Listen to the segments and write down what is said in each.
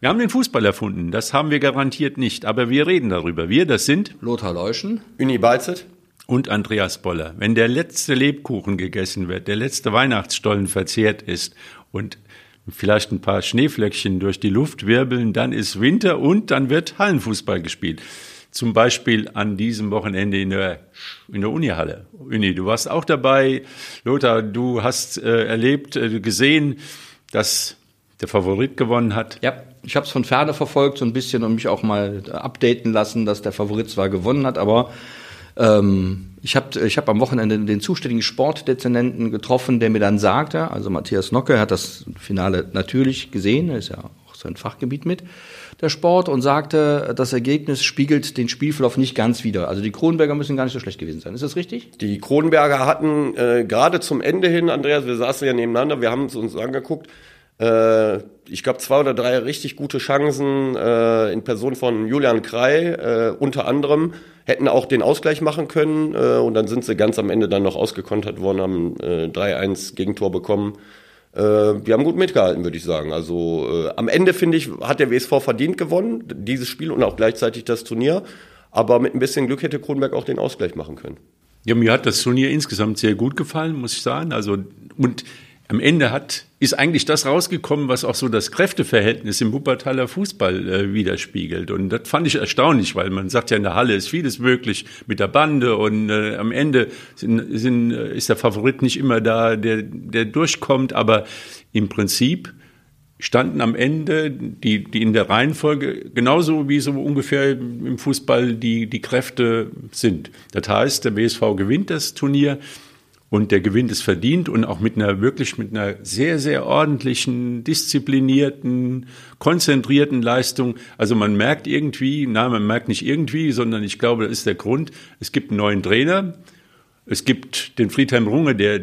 Wir haben den Fußball erfunden, das haben wir garantiert nicht, aber wir reden darüber. Wir, das sind Lothar Leuschen, Uni Balzet und Andreas Boller. Wenn der letzte Lebkuchen gegessen wird, der letzte Weihnachtsstollen verzehrt ist und vielleicht ein paar Schneeflöckchen durch die Luft wirbeln, dann ist Winter und dann wird Hallenfußball gespielt. Zum Beispiel an diesem Wochenende in der, in der Unihalle. Uni, du warst auch dabei. Lothar, du hast äh, erlebt, äh, gesehen, dass der Favorit gewonnen hat. Ja, ich habe es von ferne verfolgt, so ein bisschen und mich auch mal updaten lassen, dass der Favorit zwar gewonnen hat, aber ähm, ich habe ich hab am Wochenende den zuständigen Sportdezernenten getroffen, der mir dann sagte, also Matthias Nocke hat das Finale natürlich gesehen, ist ja auch sein Fachgebiet mit, der Sport, und sagte, das Ergebnis spiegelt den Spielverlauf nicht ganz wider. Also die Kronberger müssen gar nicht so schlecht gewesen sein. Ist das richtig? Die Kronberger hatten äh, gerade zum Ende hin, Andreas, wir saßen ja nebeneinander, wir haben es uns angeguckt, äh, ich glaube, zwei oder drei richtig gute Chancen äh, in Person von Julian Krei, äh, unter anderem, hätten auch den Ausgleich machen können äh, und dann sind sie ganz am Ende dann noch ausgekontert worden, haben äh, 3-1 Gegentor bekommen. Äh, die haben gut mitgehalten, würde ich sagen. Also äh, am Ende, finde ich, hat der WSV verdient gewonnen, dieses Spiel und auch gleichzeitig das Turnier. Aber mit ein bisschen Glück hätte Kronberg auch den Ausgleich machen können. Ja, mir hat das Turnier insgesamt sehr gut gefallen, muss ich sagen. Also, und am Ende hat, ist eigentlich das rausgekommen, was auch so das Kräfteverhältnis im Wuppertaler Fußball äh, widerspiegelt. Und das fand ich erstaunlich, weil man sagt ja, in der Halle ist vieles möglich mit der Bande und äh, am Ende sind, sind, äh, ist der Favorit nicht immer da, der, der durchkommt, aber im Prinzip standen am Ende die, die in der Reihenfolge genauso wie so ungefähr im Fußball die, die Kräfte sind. Das heißt, der BSV gewinnt das Turnier und der Gewinn ist verdient und auch mit einer wirklich mit einer sehr, sehr ordentlichen, disziplinierten, konzentrierten Leistung. Also man merkt irgendwie, na, man merkt nicht irgendwie, sondern ich glaube, das ist der Grund. Es gibt einen neuen Trainer. Es gibt den Friedhelm Runge, der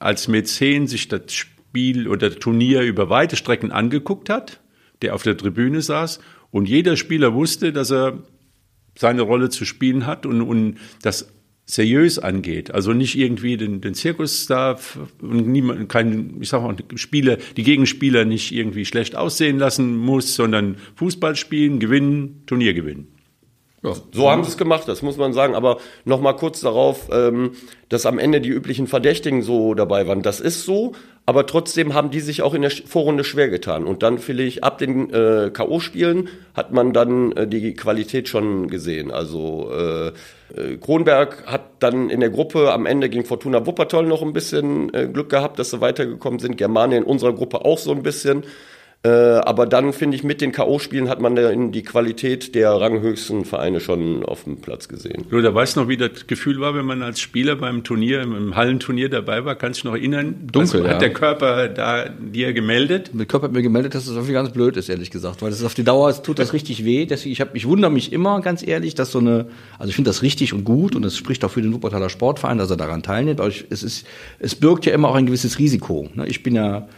als Mäzen sich das Spiel oder das Turnier über weite Strecken angeguckt hat, der auf der Tribüne saß und jeder Spieler wusste, dass er seine Rolle zu spielen hat und, und das seriös angeht. Also nicht irgendwie den, den Zirkus da und niemand, kein, ich sag mal, Spieler, die Gegenspieler nicht irgendwie schlecht aussehen lassen muss, sondern Fußball spielen, gewinnen, Turnier gewinnen. Ja, so haben sie es gemacht, das muss man sagen. Aber noch mal kurz darauf, ähm, dass am Ende die üblichen Verdächtigen so dabei waren. Das ist so, aber trotzdem haben die sich auch in der Vorrunde schwer getan. Und dann ich, ab den äh, K.O.-Spielen hat man dann äh, die Qualität schon gesehen. Also äh, äh, Kronberg hat dann in der Gruppe am Ende gegen Fortuna Wuppertal noch ein bisschen äh, Glück gehabt, dass sie weitergekommen sind. Germania in unserer Gruppe auch so ein bisschen. Äh, aber dann finde ich, mit den K.O.-Spielen hat man dann die Qualität der ranghöchsten Vereine schon auf dem Platz gesehen. Du, da weißt du noch, wie das Gefühl war, wenn man als Spieler beim Turnier, im Hallenturnier dabei war. Kannst du noch erinnern? Dunkel, Was ja. hat der Körper da dir gemeldet? Der Körper hat mir gemeldet, dass das irgendwie ganz blöd ist, ehrlich gesagt, weil das ist auf die Dauer es tut das richtig weh. Deswegen, ich, hab, ich wundere mich immer, ganz ehrlich, dass so eine, also ich finde das richtig und gut und es spricht auch für den Wuppertaler Sportverein, dass er daran teilnimmt. Aber ich, es ist, es birgt ja immer auch ein gewisses Risiko. ne? Ich bin ja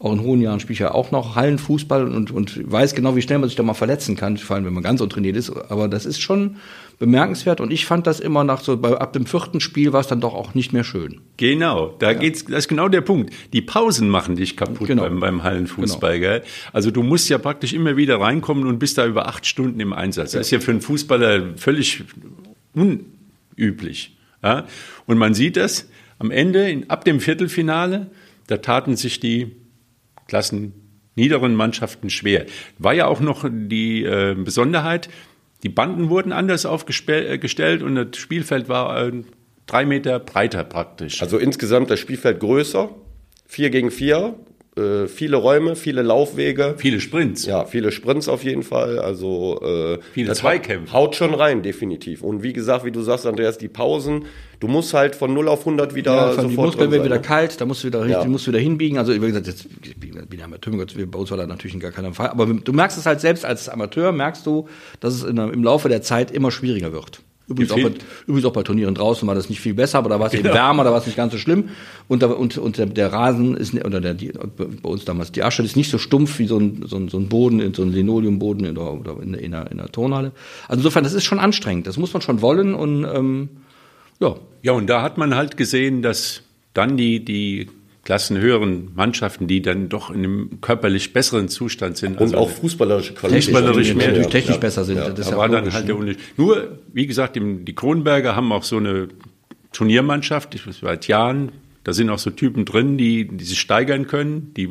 auch in hohen Jahren spiele ich ja auch noch Hallenfußball und, und weiß genau, wie schnell man sich da mal verletzen kann, vor allem wenn man ganz untrainiert ist. Aber das ist schon bemerkenswert und ich fand das immer nach so, bei, ab dem vierten Spiel war es dann doch auch nicht mehr schön. Genau, da geht's, das ist genau der Punkt. Die Pausen machen dich kaputt Genau. beim, beim Hallenfußball, gell? Also du musst ja praktisch immer wieder reinkommen und bist da über acht Stunden im Einsatz. Das ist ja für einen Fußballer völlig unüblich. Ja? Und man sieht das am Ende, in, ab dem Viertelfinale, da taten sich die Klassen niederen Mannschaften schwer. War ja auch noch die äh, Besonderheit, die Banden wurden anders aufgestellt und das Spielfeld war äh, drei Meter breiter praktisch. Also insgesamt das Spielfeld größer, vier gegen vier, äh, viele Räume, viele Laufwege. Viele Sprints. Ja, viele Sprints auf jeden Fall. Also äh, Viele Zweikämpfe. Haut schon rein, definitiv. Und wie gesagt, wie du sagst, Andreas, die Pausen. Du musst halt von 0 auf 100 wieder Ja, sofort die Muskeln werden sein, wieder ne? kalt, da musst du wieder richtig, Ja. musst du wieder hinbiegen. Also wie gesagt, jetzt ich bin ja Amateur, bei uns war das natürlich in gar keinem Fall. Aber du merkst es halt selbst als Amateur, merkst du, dass es in, im Laufe der Zeit immer schwieriger wird. Übrigens auch, bei, übrigens auch bei Turnieren draußen war das nicht viel besser, aber da war es eben wärmer, da war es nicht ganz so schlimm. Und, da, und, und der, der Rasen ist, oder der, die, bei uns damals, die Asche ist nicht so stumpf wie so ein, so ein, so ein Boden, so ein Linoleumboden in der, oder in, in, der, in der Turnhalle. Also insofern, das ist schon anstrengend. Das muss man schon wollen und ähm, ja, Ja, und da hat man halt gesehen, dass dann die, die Klassen höheren Mannschaften, die dann doch in einem körperlich besseren Zustand sind. Und also auch fußballerische Qualität. Fußballerisch mehr, natürlich technisch ja. besser sind. Ja. Das da war dann halt der ne? Unterschied. Nur, wie gesagt, die Kronberger haben auch so eine Turniermannschaft, seit Jahren, da sind auch so Typen drin, die, die sich steigern können, die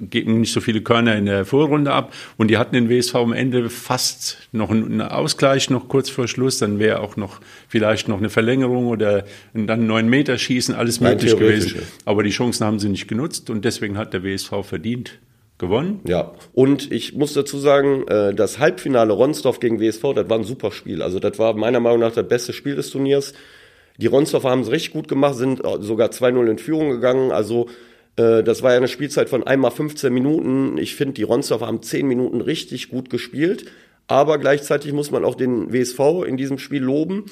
geben nicht so viele Körner in der Vorrunde ab und die hatten den WSV am Ende fast noch einen Ausgleich noch kurz vor Schluss, dann wäre auch noch vielleicht noch eine Verlängerung oder dann neun Meter schießen, alles möglich gewesen. Aber die Chancen haben sie nicht genutzt und deswegen hat der WSV verdient gewonnen. Ja, und ich muss dazu sagen, äh, das Halbfinale Ronsdorf gegen WSV, das war ein super Spiel. Also das war meiner Meinung nach das beste Spiel des Turniers. Die Ronsdorfer haben es richtig gut gemacht, sind sogar 2-0 in Führung gegangen. Also äh, das war ja eine Spielzeit von einmal 15 Minuten. Ich finde, die Ronsdorfer haben 10 Minuten richtig gut gespielt. Aber gleichzeitig muss man auch den WSV in diesem Spiel loben.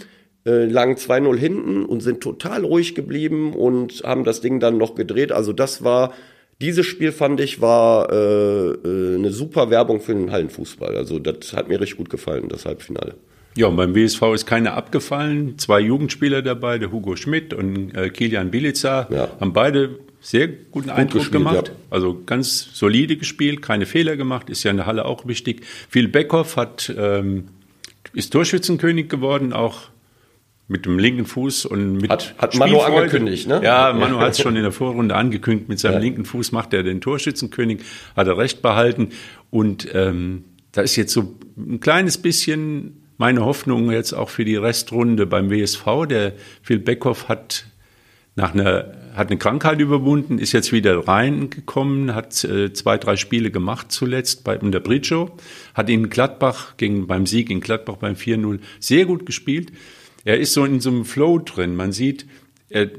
Äh, lagen 2-0 hinten und sind total ruhig geblieben und haben das Ding dann noch gedreht. Also das war, dieses Spiel fand ich, war äh, äh, eine super Werbung für den Hallenfußball. Also das hat mir richtig gut gefallen, das Halbfinale. Ja, und beim WSV ist keiner abgefallen. Zwei Jugendspieler dabei, der Hugo Schmidt und äh, Kilian Bilica, ja. haben beide sehr guten Gut Eindruck gespielt, gemacht. Ja. Also ganz solide gespielt, keine Fehler gemacht, ist ja in der Halle auch wichtig. Phil Beckhoff hat, ähm, ist Torschützenkönig geworden, auch mit dem linken Fuß und mit Hat, hat Manu angekündigt, ne? Ja, Manu hat es schon in der Vorrunde angekündigt. Mit seinem ja. linken Fuß macht er den Torschützenkönig, hat er recht behalten. Und ähm, da ist jetzt so ein kleines bisschen meine Hoffnung jetzt auch für die Restrunde beim WSV. Der Phil Beckhoff hat nach einer hat eine Krankheit überwunden, ist jetzt wieder reingekommen, hat äh, zwei, drei Spiele gemacht zuletzt bei in der Britschow, hat in Gladbach gegen, beim Sieg in Gladbach beim 4-0 sehr gut gespielt. Er ist so in so einem Flow drin. Man sieht, er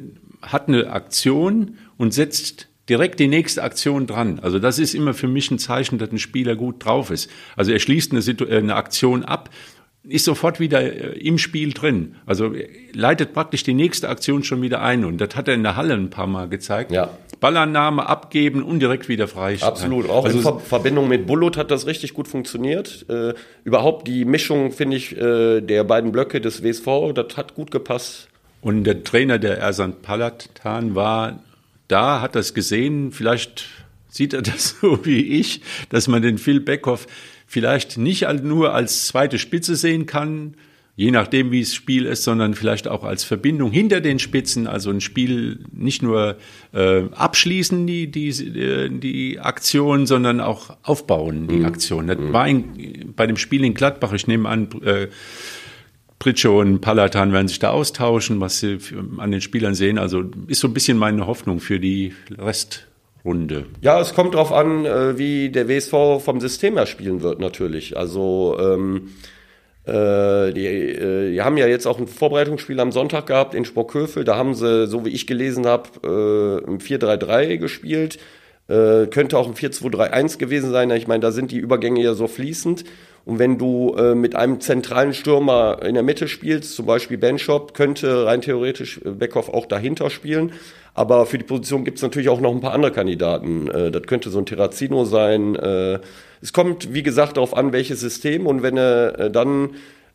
hat eine Aktion und setzt direkt die nächste Aktion dran. Also das ist immer für mich ein Zeichen, dass ein Spieler gut drauf ist. Also er schließt eine, Situ eine Aktion ab ist sofort wieder äh, im Spiel drin. Also leitet praktisch die nächste Aktion schon wieder ein. Und das hat er in der Halle ein paar Mal gezeigt. Ja. Ballannahme abgeben und direkt wieder freistellen. Absolut. Auch also in Ver Verbindung mit Bullut hat das richtig gut funktioniert. Äh, überhaupt die Mischung, finde ich, äh, der beiden Blöcke des WSV, das hat gut gepasst. Und der Trainer der Ersan Palatan war da, hat das gesehen. Vielleicht sieht er das so wie ich, dass man den Phil Beckhoff vielleicht nicht nur als zweite Spitze sehen kann, je nachdem, wie das Spiel ist, sondern vielleicht auch als Verbindung hinter den Spitzen, also ein Spiel nicht nur äh, abschließen, die, die, äh, die Aktion, sondern auch aufbauen, die mhm. Aktion. Das mhm. war in, bei dem Spiel in Gladbach, ich nehme an, äh, Pritschow und Palatan werden sich da austauschen, was sie an den Spielern sehen. Also ist so ein bisschen meine Hoffnung für die Rest Runde. Ja, es kommt darauf an, äh, wie der WSV vom System her spielen wird, natürlich. Also, ähm, äh, die, äh, die haben ja jetzt auch ein Vorbereitungsspiel am Sonntag gehabt in Sporköfel. Da haben sie, so wie ich gelesen habe, äh, im 4-3-3 gespielt. Äh, könnte auch ein 4-2-3-1 gewesen sein. Ich meine, da sind die Übergänge ja so fließend. Und wenn du äh, mit einem zentralen Stürmer in der Mitte spielst, zum Beispiel Benchop, könnte rein theoretisch Beckhoff auch dahinter spielen. Aber für die Position gibt es natürlich auch noch ein paar andere Kandidaten. Äh, das könnte so ein Terrazino sein. Äh, es kommt, wie gesagt, darauf an, welches System. Und wenn er äh, dann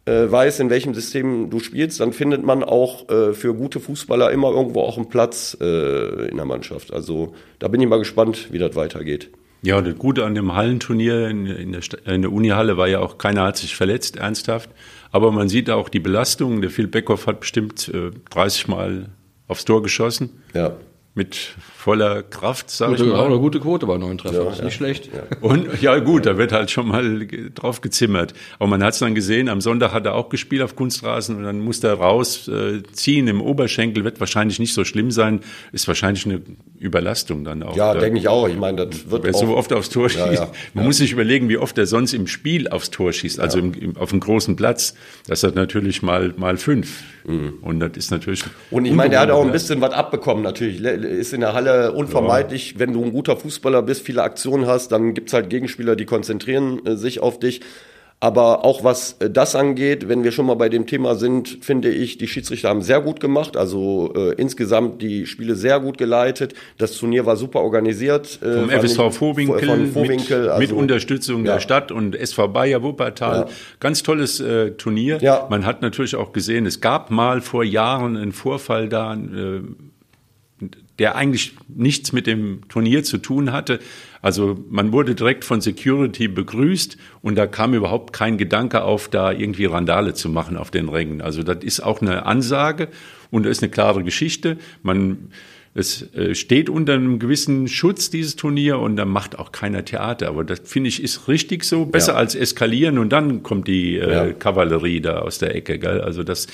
äh, weiß, in welchem System du spielst, dann findet man auch äh, für gute Fußballer immer irgendwo auch einen Platz äh, in der Mannschaft. Also da bin ich mal gespannt, wie das weitergeht. Ja, das Gute an dem Hallenturnier in, in der, in der Unihalle war ja auch, keiner hat sich verletzt, ernsthaft. Aber man sieht auch die Belastung. Der Phil Beckhoff hat bestimmt äh, 30 Mal aufs Tor geschossen. Ja mit voller Kraft, sage ich mal. Auch eine gute Quote bei neun Treffern, ja, ist nicht schlecht. Ja. Und ja gut, da wird halt schon mal drauf gezimmert. Aber man hat es dann gesehen, am Sonntag hat er auch gespielt auf Kunstrasen und dann musste er rausziehen äh, im Oberschenkel, wird wahrscheinlich nicht so schlimm sein, ist wahrscheinlich eine Überlastung dann auch. Ja, denke ich auch. Ich meine, das wird Wer auch so oft aufs Tor schießt. Ja, man muss sich überlegen, wie oft er sonst im Spiel aufs Tor schießt, also im, im, auf einem großen Platz. Das hat natürlich mal, mal fünf. Mhm. Und das ist natürlich. Und ich meine, er hat auch ein bisschen was abbekommen natürlich ist in der Halle unvermeidlich. Ja. Wenn du ein guter Fußballer bist, viele Aktionen hast, dann gibt's halt Gegenspieler, die konzentrieren äh, sich auf dich. Aber auch was äh, das angeht, wenn wir schon mal bei dem Thema sind, finde ich, die Schiedsrichter haben sehr gut gemacht. Also äh, insgesamt die Spiele sehr gut geleitet. Das Turnier war super organisiert. Äh, Vom FSV Vorwinkel, von Vorwinkel mit, also, mit Unterstützung ja. der Stadt und SV Bayer Wuppertal. Ja. Ganz tolles äh, Turnier. Ja. Man hat natürlich auch gesehen, es gab mal vor Jahren einen Vorfall da. Äh, der eigentlich nichts mit dem Turnier zu tun hatte. Also man wurde direkt von Security begrüßt und da kam überhaupt kein Gedanke auf, da irgendwie Randale zu machen auf den Rängen. Also das ist auch eine Ansage und das ist eine klare Geschichte. Man es äh, steht unter einem gewissen Schutz, dieses Turnier, und da macht auch keiner Theater. Aber das finde ich ist richtig so. Besser ja. als eskalieren und dann kommt die äh, ja. Kavallerie da aus der Ecke. Gell? Also das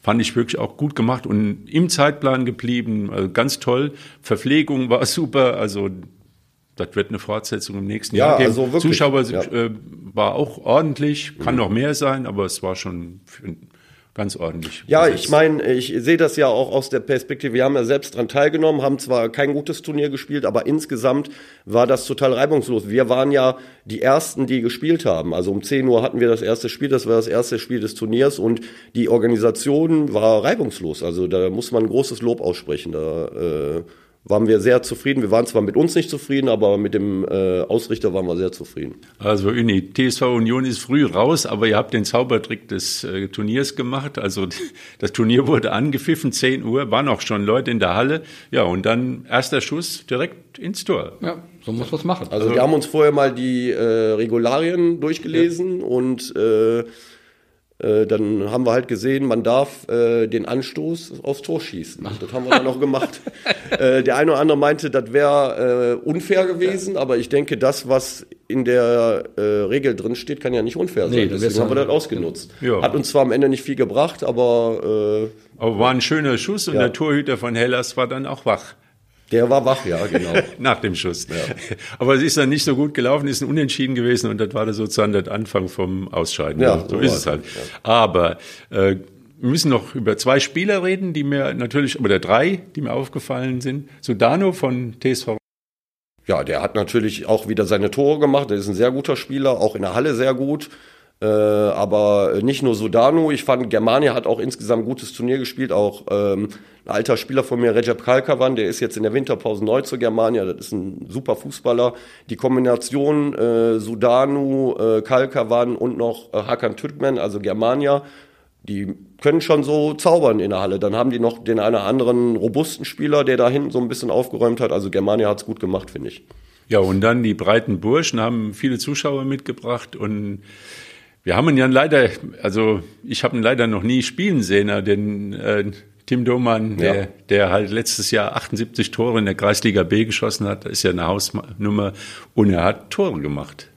fand ich wirklich auch gut gemacht und im Zeitplan geblieben. Also ganz toll. Verpflegung war super. Also das wird eine Fortsetzung im nächsten ja, Jahr geben. Also wirklich, Zuschauer ja. äh, war auch ordentlich, kann mhm. noch mehr sein, aber es war schon ganz ordentlich. Ja, besetzt. ich meine, ich sehe das ja auch aus der Perspektive, wir haben ja selbst dran teilgenommen, haben zwar kein gutes Turnier gespielt, aber insgesamt war das total reibungslos. Wir waren ja die Ersten, die gespielt haben. Also um 10 Uhr hatten wir das erste Spiel, das war das erste Spiel des Turniers und die Organisation war reibungslos. Also da muss man ein großes Lob aussprechen. Da äh, waren wir sehr zufrieden. Wir waren zwar mit uns nicht zufrieden, aber mit dem äh, Ausrichter waren wir sehr zufrieden. Also Uni, TSV Union ist früh raus, aber ihr habt den Zaubertrick des äh, Turniers gemacht. Also das Turnier wurde angepfiffen, 10 Uhr, waren auch schon Leute in der Halle. Ja, und dann erster Schuss direkt ins Tor. Ja, so muss man es machen. Also, also wir haben uns vorher mal die äh, Regularien durchgelesen ja. und äh, äh, dann haben wir halt gesehen, man darf äh, den Anstoß aufs Tor schießen. Das haben wir dann auch gemacht. äh, der eine oder andere meinte, das wäre äh, unfair gewesen, aber ich denke, das, was in der äh, Regel drin steht, kann ja nicht unfair sein. Nee, Deswegen haben wir das ausgenutzt. Ja. Hat uns zwar am Ende nicht viel gebracht, aber... Äh, aber war ein schöner Schuss und ja. der Torhüter von Hellas war dann auch wach. Der war wach, ja, genau. Nach dem Schuss. Ja. Aber es ist dann nicht so gut gelaufen, ist ein Unentschieden gewesen und das war sozusagen der Anfang vom Ausscheiden. Ja, so, so ist es halt. Ja. Aber äh, wir müssen noch über zwei Spieler reden, die mir natürlich, oder drei, die mir aufgefallen sind. Sudano von TSV. Ja, der hat natürlich auch wieder seine Tore gemacht. Der ist ein sehr guter Spieler, auch in der Halle sehr gut. Äh, aber nicht nur Sudano, ich fand, Germania hat auch insgesamt gutes Turnier gespielt. Auch ähm, ein alter Spieler von mir, Recep Kalkavan, der ist jetzt in der Winterpause neu zu Germania. Das ist ein super Fußballer. Die Kombination äh, Sudanu, äh, Kalkavan und noch äh, Hakan Türkmen, also Germania, die können schon so zaubern in der Halle. Dann haben die noch den einen oder anderen robusten Spieler, der da hinten so ein bisschen aufgeräumt hat. Also Germania hat's gut gemacht, finde ich. Ja, und dann die breiten Burschen haben viele Zuschauer mitgebracht und wir haben ihn ja leider, also ich habe ihn leider noch nie spielen sehen, den äh, Tim Domann, ja. der, der halt letztes Jahr 78 Tore in der Kreisliga B geschossen hat, ist ja eine Hausnummer und er hat Tore gemacht.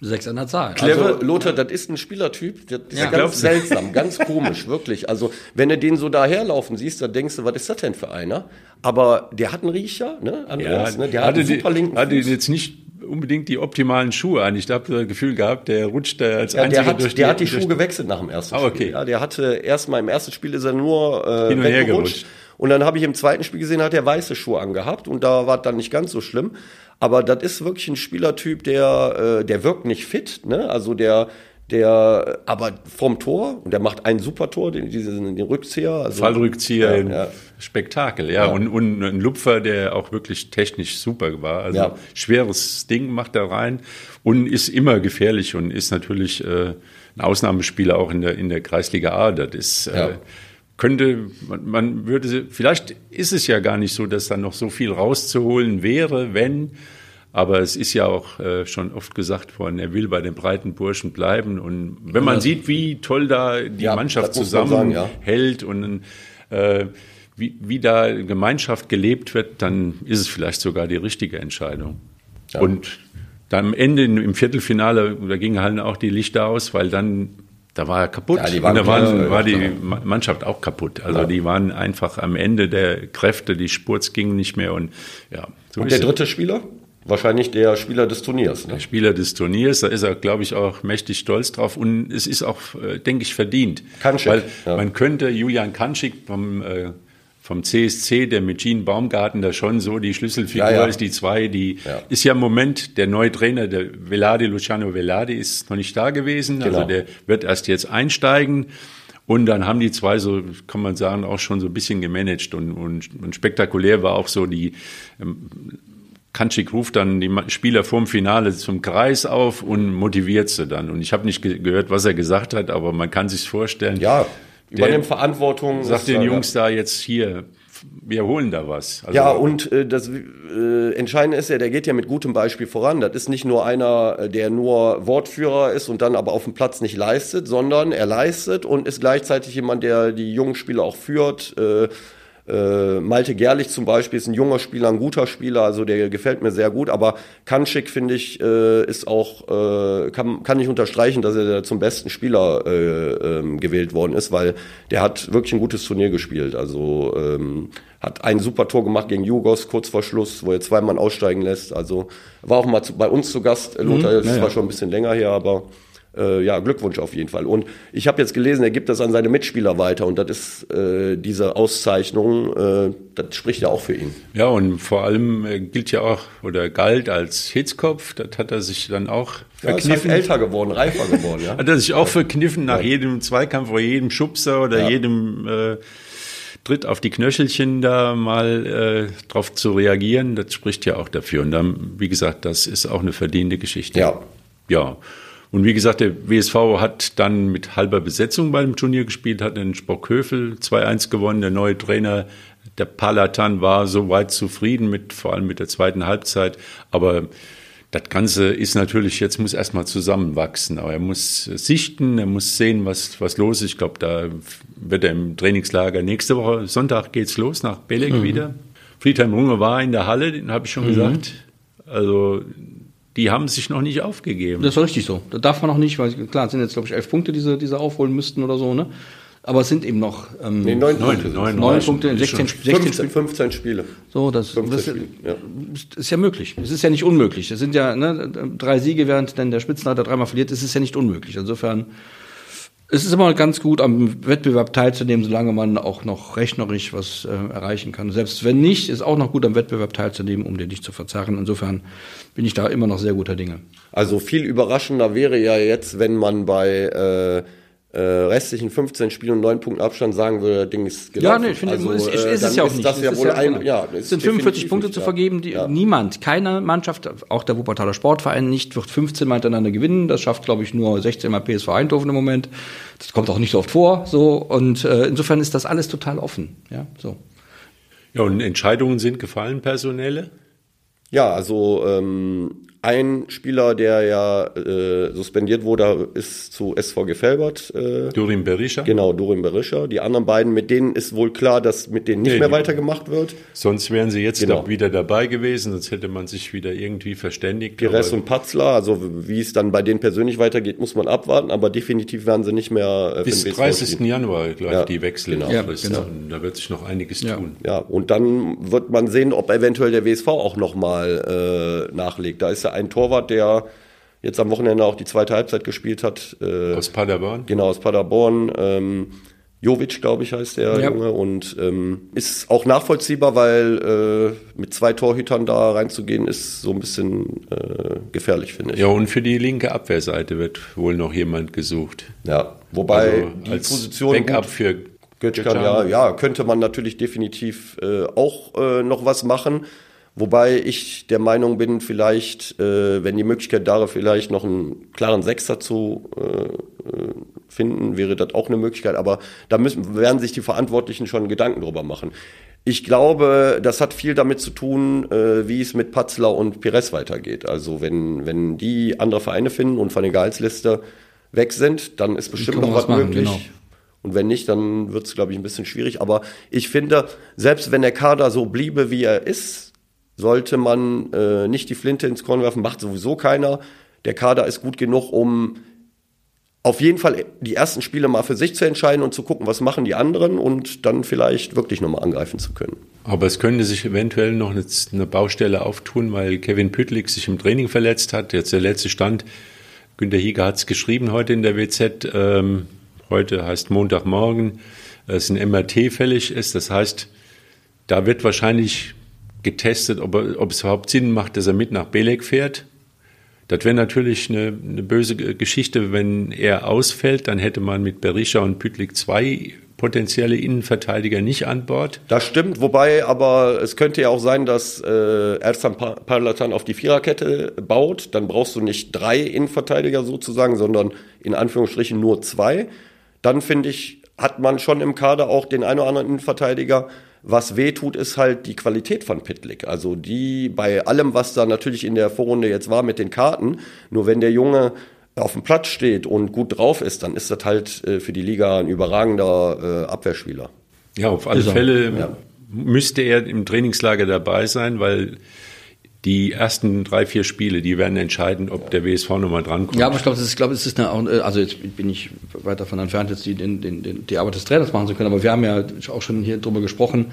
Sechs an der Zahl. Clever. Also, Lothar, das ist ein Spielertyp, das ist ja, ganz seltsam, ganz komisch, wirklich. Also, wenn du den so daherlaufen siehst, dann denkst du, was ist das denn für einer? Aber der hat einen Riecher, ne, Andreas, ja, ne? der hat einen super linken Fuß. Hatte jetzt nicht unbedingt die optimalen Schuhe an. Ich habe das Gefühl gehabt, der rutscht als ja, einziger der hat, durch die, Der hat die Schuhe gewechselt nach dem ersten ah, okay. Spiel. Ja, der hatte erstmal im ersten Spiel ist er nur äh, Hin und her gerutscht. Und dann habe ich im zweiten Spiel gesehen, hat er weiße Schuhe angehabt und da war dann nicht ganz so schlimm. Aber das ist wirklich ein Spielertyp, der, äh, der wirkt nicht fit, ne? Also der, der aber vom Tor, und der macht ein super Tor, den, diesen, den Rückzieher. Also, Fallrückzieher, ja, ja. Spektakel, ja. ja. Und, und ein Lupfer, der auch wirklich technisch super war. Also schweres Ding macht er rein und ist immer gefährlich und ist natürlich äh, ein Ausnahmespieler auch in der, in der Kreisliga A. Das ist, äh, könnte, man, man würde, vielleicht ist es ja gar nicht so, dass da noch so viel rauszuholen wäre, wenn aber es ist ja auch äh, schon oft gesagt worden, er will bei den breiten Burschen bleiben. Und wenn man ja. sieht, wie toll da die ja, Mannschaft zusammenhält ja. und äh, wie, wie da Gemeinschaft gelebt wird, dann ist es vielleicht sogar die richtige Entscheidung. Und dann am Ende im Viertelfinale, da gingen halt auch die Lichter aus, weil dann da war er kaputt. Ja, die waren und da waren, war die Mannschaft auch kaputt. Also ja. die waren einfach am Ende der Kräfte, die Spurz ging nicht mehr und ja. So und der dritte Spieler? Wahrscheinlich der Spieler des Turniers. Ne? Der Spieler des Turniers, da ist er, glaube ich, auch mächtig stolz drauf und es ist auch, äh, denke ich, verdient. Kanschik. Weil ja. man könnte Julian Kanschik vom, äh, vom CSC, der mit Jean Baumgarten da schon so die Schlüsselfigur ja, ja. ist, die zwei, die ist ja im Moment der neue Trainer, der Veladi, Luciano Veladi, ist noch nicht da gewesen. Also genau. Also der wird erst jetzt einsteigen. Und dann haben die zwei so, kann man sagen, auch schon so ein bisschen gemanagt und, und, und spektakulär war auch so die ähm, Kanschik ruft dann die Spieler vorm Finale zum Kreis auf und motiviert sie dann. Und ich habe nicht ge gehört, was er gesagt hat, aber man kann sich vorstellen. Ja, übernimmt Verantwortung. Sagt den Jungs da jetzt hier, wir holen da was. Also ja, und äh, das äh, Entscheidende ist ja, der geht ja mit gutem Beispiel voran. Das ist nicht nur einer, äh, der nur Wortführer ist und dann aber auf dem Platz nicht leistet, sondern er leistet und ist gleichzeitig jemand, der die jungen Spieler auch führt. Äh, äh, Malte Gerlich zum Beispiel ist ein junger Spieler, ein guter Spieler, also der gefällt mir sehr gut. Aber Kanschik, finde ich, äh, ist auch, äh, kann, kann ich unterstreichen, dass er zum besten Spieler äh, ähm, gewählt worden ist, weil der hat wirklich ein gutes Turnier gespielt. Also ähm, hat ein super Tor gemacht gegen Jugos kurz vor Schluss, wo er zweimal aussteigen lässt. Also war auch mal zu, bei uns zu Gast, Lothar, mhm, das ja, war schon ein bisschen länger her, aber äh, ja, Glückwunsch auf jeden Fall. Und ich habe jetzt gelesen, er gibt das an seine Mitspieler weiter und das ist äh, diese Auszeichnung, äh, das spricht ja auch für ihn. Ja, und vor allem äh, gilt ja auch oder galt als Hitzkopf, das hat er sich dann auch verkniffen. Ja, ist halt älter geworden, reifer geworden, ja. hat er sich auch verkniffen nach ja. jedem Zweikampf oder jedem Schubser oder ja. jedem äh, Tritt auf die Knöchelchen da mal äh, drauf zu reagieren, das spricht ja auch dafür. Und dann, wie gesagt, das ist auch eine verdiente Geschichte. Ja. Ja. Und wie gesagt, der WSV hat dann mit halber Besetzung bei dem Turnier gespielt, hat den Spockhöfel 2-1 gewonnen. Der neue Trainer, der Palatan, war soweit zufrieden mit, vor allem mit der zweiten Halbzeit. Aber das Ganze ist natürlich, jetzt muss erstmal zusammenwachsen. Aber er muss sichten, er muss sehen, was, was los ist. Ich glaube, da wird er im Trainingslager nächste Woche, Sonntag geht's los nach Belek mhm. wieder. Friedhelm Runge war in der Halle, den habe ich schon mhm. gesagt. Also die haben sich noch nicht aufgegeben. Das ist richtig so. Da darf man noch nicht, weil klar, es sind jetzt, glaube ich, elf Punkte, die sie, die sie aufholen müssten oder so, ne? Aber es sind eben noch ähm, nee, neun, neun, Punkte, neun, neun Punkte in 16, 16, 15 Spiele. So, das, das Spiele, ja. ist ja möglich. Es ist ja nicht unmöglich. Es sind ja ne, drei Siege, während dann der Spitzenleiter dreimal verliert. Es ist ja nicht unmöglich. Insofern es ist immer ganz gut, am Wettbewerb teilzunehmen, solange man auch noch rechnerisch was äh, erreichen kann. Selbst wenn nicht, ist auch noch gut, am Wettbewerb teilzunehmen, um den nicht zu verzerren. Insofern bin ich da immer noch sehr guter Dinge. Also viel überraschender wäre ja jetzt, wenn man bei äh, äh, restlichen 15 Spielen und 9 Punkten Abstand sagen würde, Ding ist gelaufen. Ja, nee, ich finde, also, ist, ist, ist es ja auch nicht. Das ja wohl ein, ja, es sind 45 Punkte zu vergeben, die, ja. niemand, keine Mannschaft, auch der Wuppertaler Sportverein nicht, wird 15 Mal hintereinander gewinnen. Das schafft, glaube ich, nur 16 Mal PSV Eindhoven im Moment. Das kommt auch nicht so oft vor, so. Und äh, insofern ist das alles total offen, ja, so. Ja, und Entscheidungen sind gefallen, personelle? Ja, also ähm, ein Spieler, der ja äh, suspendiert wurde, ist zu SVG Felbert. Äh, Dorin Berisha. Genau, Dorin Berisha. Die anderen beiden, mit denen ist wohl klar, dass mit denen nicht nee, mehr weitergemacht wird. Sonst wären sie jetzt genau. wieder dabei gewesen, sonst hätte man sich wieder irgendwie verständigt. Pires und Patzler, also wie es dann bei denen persönlich weitergeht, muss man abwarten, aber definitiv werden sie nicht mehr äh, Bis 30. Spielen. Januar, glaube ich, ja, die Wechsel. Genau. Ja, genau. Da wird sich noch einiges ja. tun. Ja, und dann wird man sehen, ob eventuell der WSV auch nochmal äh, nachlegt. Da ist ja ein Torwart, der jetzt am Wochenende auch die zweite Halbzeit gespielt hat. Äh, aus Paderborn? Genau, aus Paderborn. Ähm, Jovic, glaube ich, heißt der ja. Junge. Und ähm, ist auch nachvollziehbar, weil äh, mit zwei Torhütern da reinzugehen, ist so ein bisschen äh, gefährlich, finde ich. Ja, und für die linke Abwehrseite wird wohl noch jemand gesucht. Ja, wobei also die als Position. Backup für Götschkan, ja, ja, könnte man natürlich definitiv äh, auch äh, noch was machen. Wobei ich der Meinung bin, vielleicht, äh, wenn die Möglichkeit da vielleicht noch einen klaren Sechser zu äh, finden, wäre das auch eine Möglichkeit. Aber da müssen, werden sich die Verantwortlichen schon Gedanken drüber machen. Ich glaube, das hat viel damit zu tun, äh, wie es mit Patzler und Pires weitergeht. Also wenn, wenn die andere Vereine finden und von der Gehaltsliste weg sind, dann ist bestimmt noch was, was möglich. Genau. Und wenn nicht, dann wird es, glaube ich, ein bisschen schwierig. Aber ich finde, selbst wenn der Kader so bliebe, wie er ist, sollte man äh, nicht die Flinte ins Korn werfen, macht sowieso keiner. Der Kader ist gut genug, um auf jeden Fall die ersten Spiele mal für sich zu entscheiden und zu gucken, was machen die anderen und dann vielleicht wirklich nochmal angreifen zu können. Aber es könnte sich eventuell noch eine, Baustelle auftun, weil Kevin Püttlik sich im Training verletzt hat. Jetzt der letzte Stand. Günter Hieger hat es geschrieben heute in der WZ. Ähm, heute heißt Montagmorgen, dass ein MRT fällig ist. Das heißt, da wird wahrscheinlich getestet, ob, er, ob es überhaupt Sinn macht, dass er mit nach Belek fährt. Das wäre natürlich eine, eine, böse Geschichte, wenn er ausfällt. Dann hätte man mit Berisha und Pütlik zwei potenzielle Innenverteidiger nicht an Bord. Das stimmt, wobei aber es könnte ja auch sein, dass äh, Erzan Parlatan auf die Viererkette baut. Dann brauchst du nicht drei Innenverteidiger sozusagen, sondern in Anführungsstrichen nur zwei. Dann finde ich, hat man schon im Kader auch den einen oder anderen Innenverteidiger, Was weh tut, ist halt die Qualität von Pitlick. Also die bei allem, was da natürlich in der Vorrunde jetzt war mit den Karten, nur wenn der Junge auf dem Platz steht und gut drauf ist, dann ist das halt äh, für die Liga ein überragender äh, Abwehrspieler. Ja, auf alle Fälle ja. müsste er im Trainingslager dabei sein, weil die ersten drei, vier Spiele, die werden entscheiden, ob der WSV nochmal drankommt. Ja, aber ich glaube, ich glaube, es ist eine, also jetzt bin ich weit davon entfernt, jetzt die, den, den, die Arbeit des Trainers machen zu können, aber wir haben ja auch schon hier drüber gesprochen,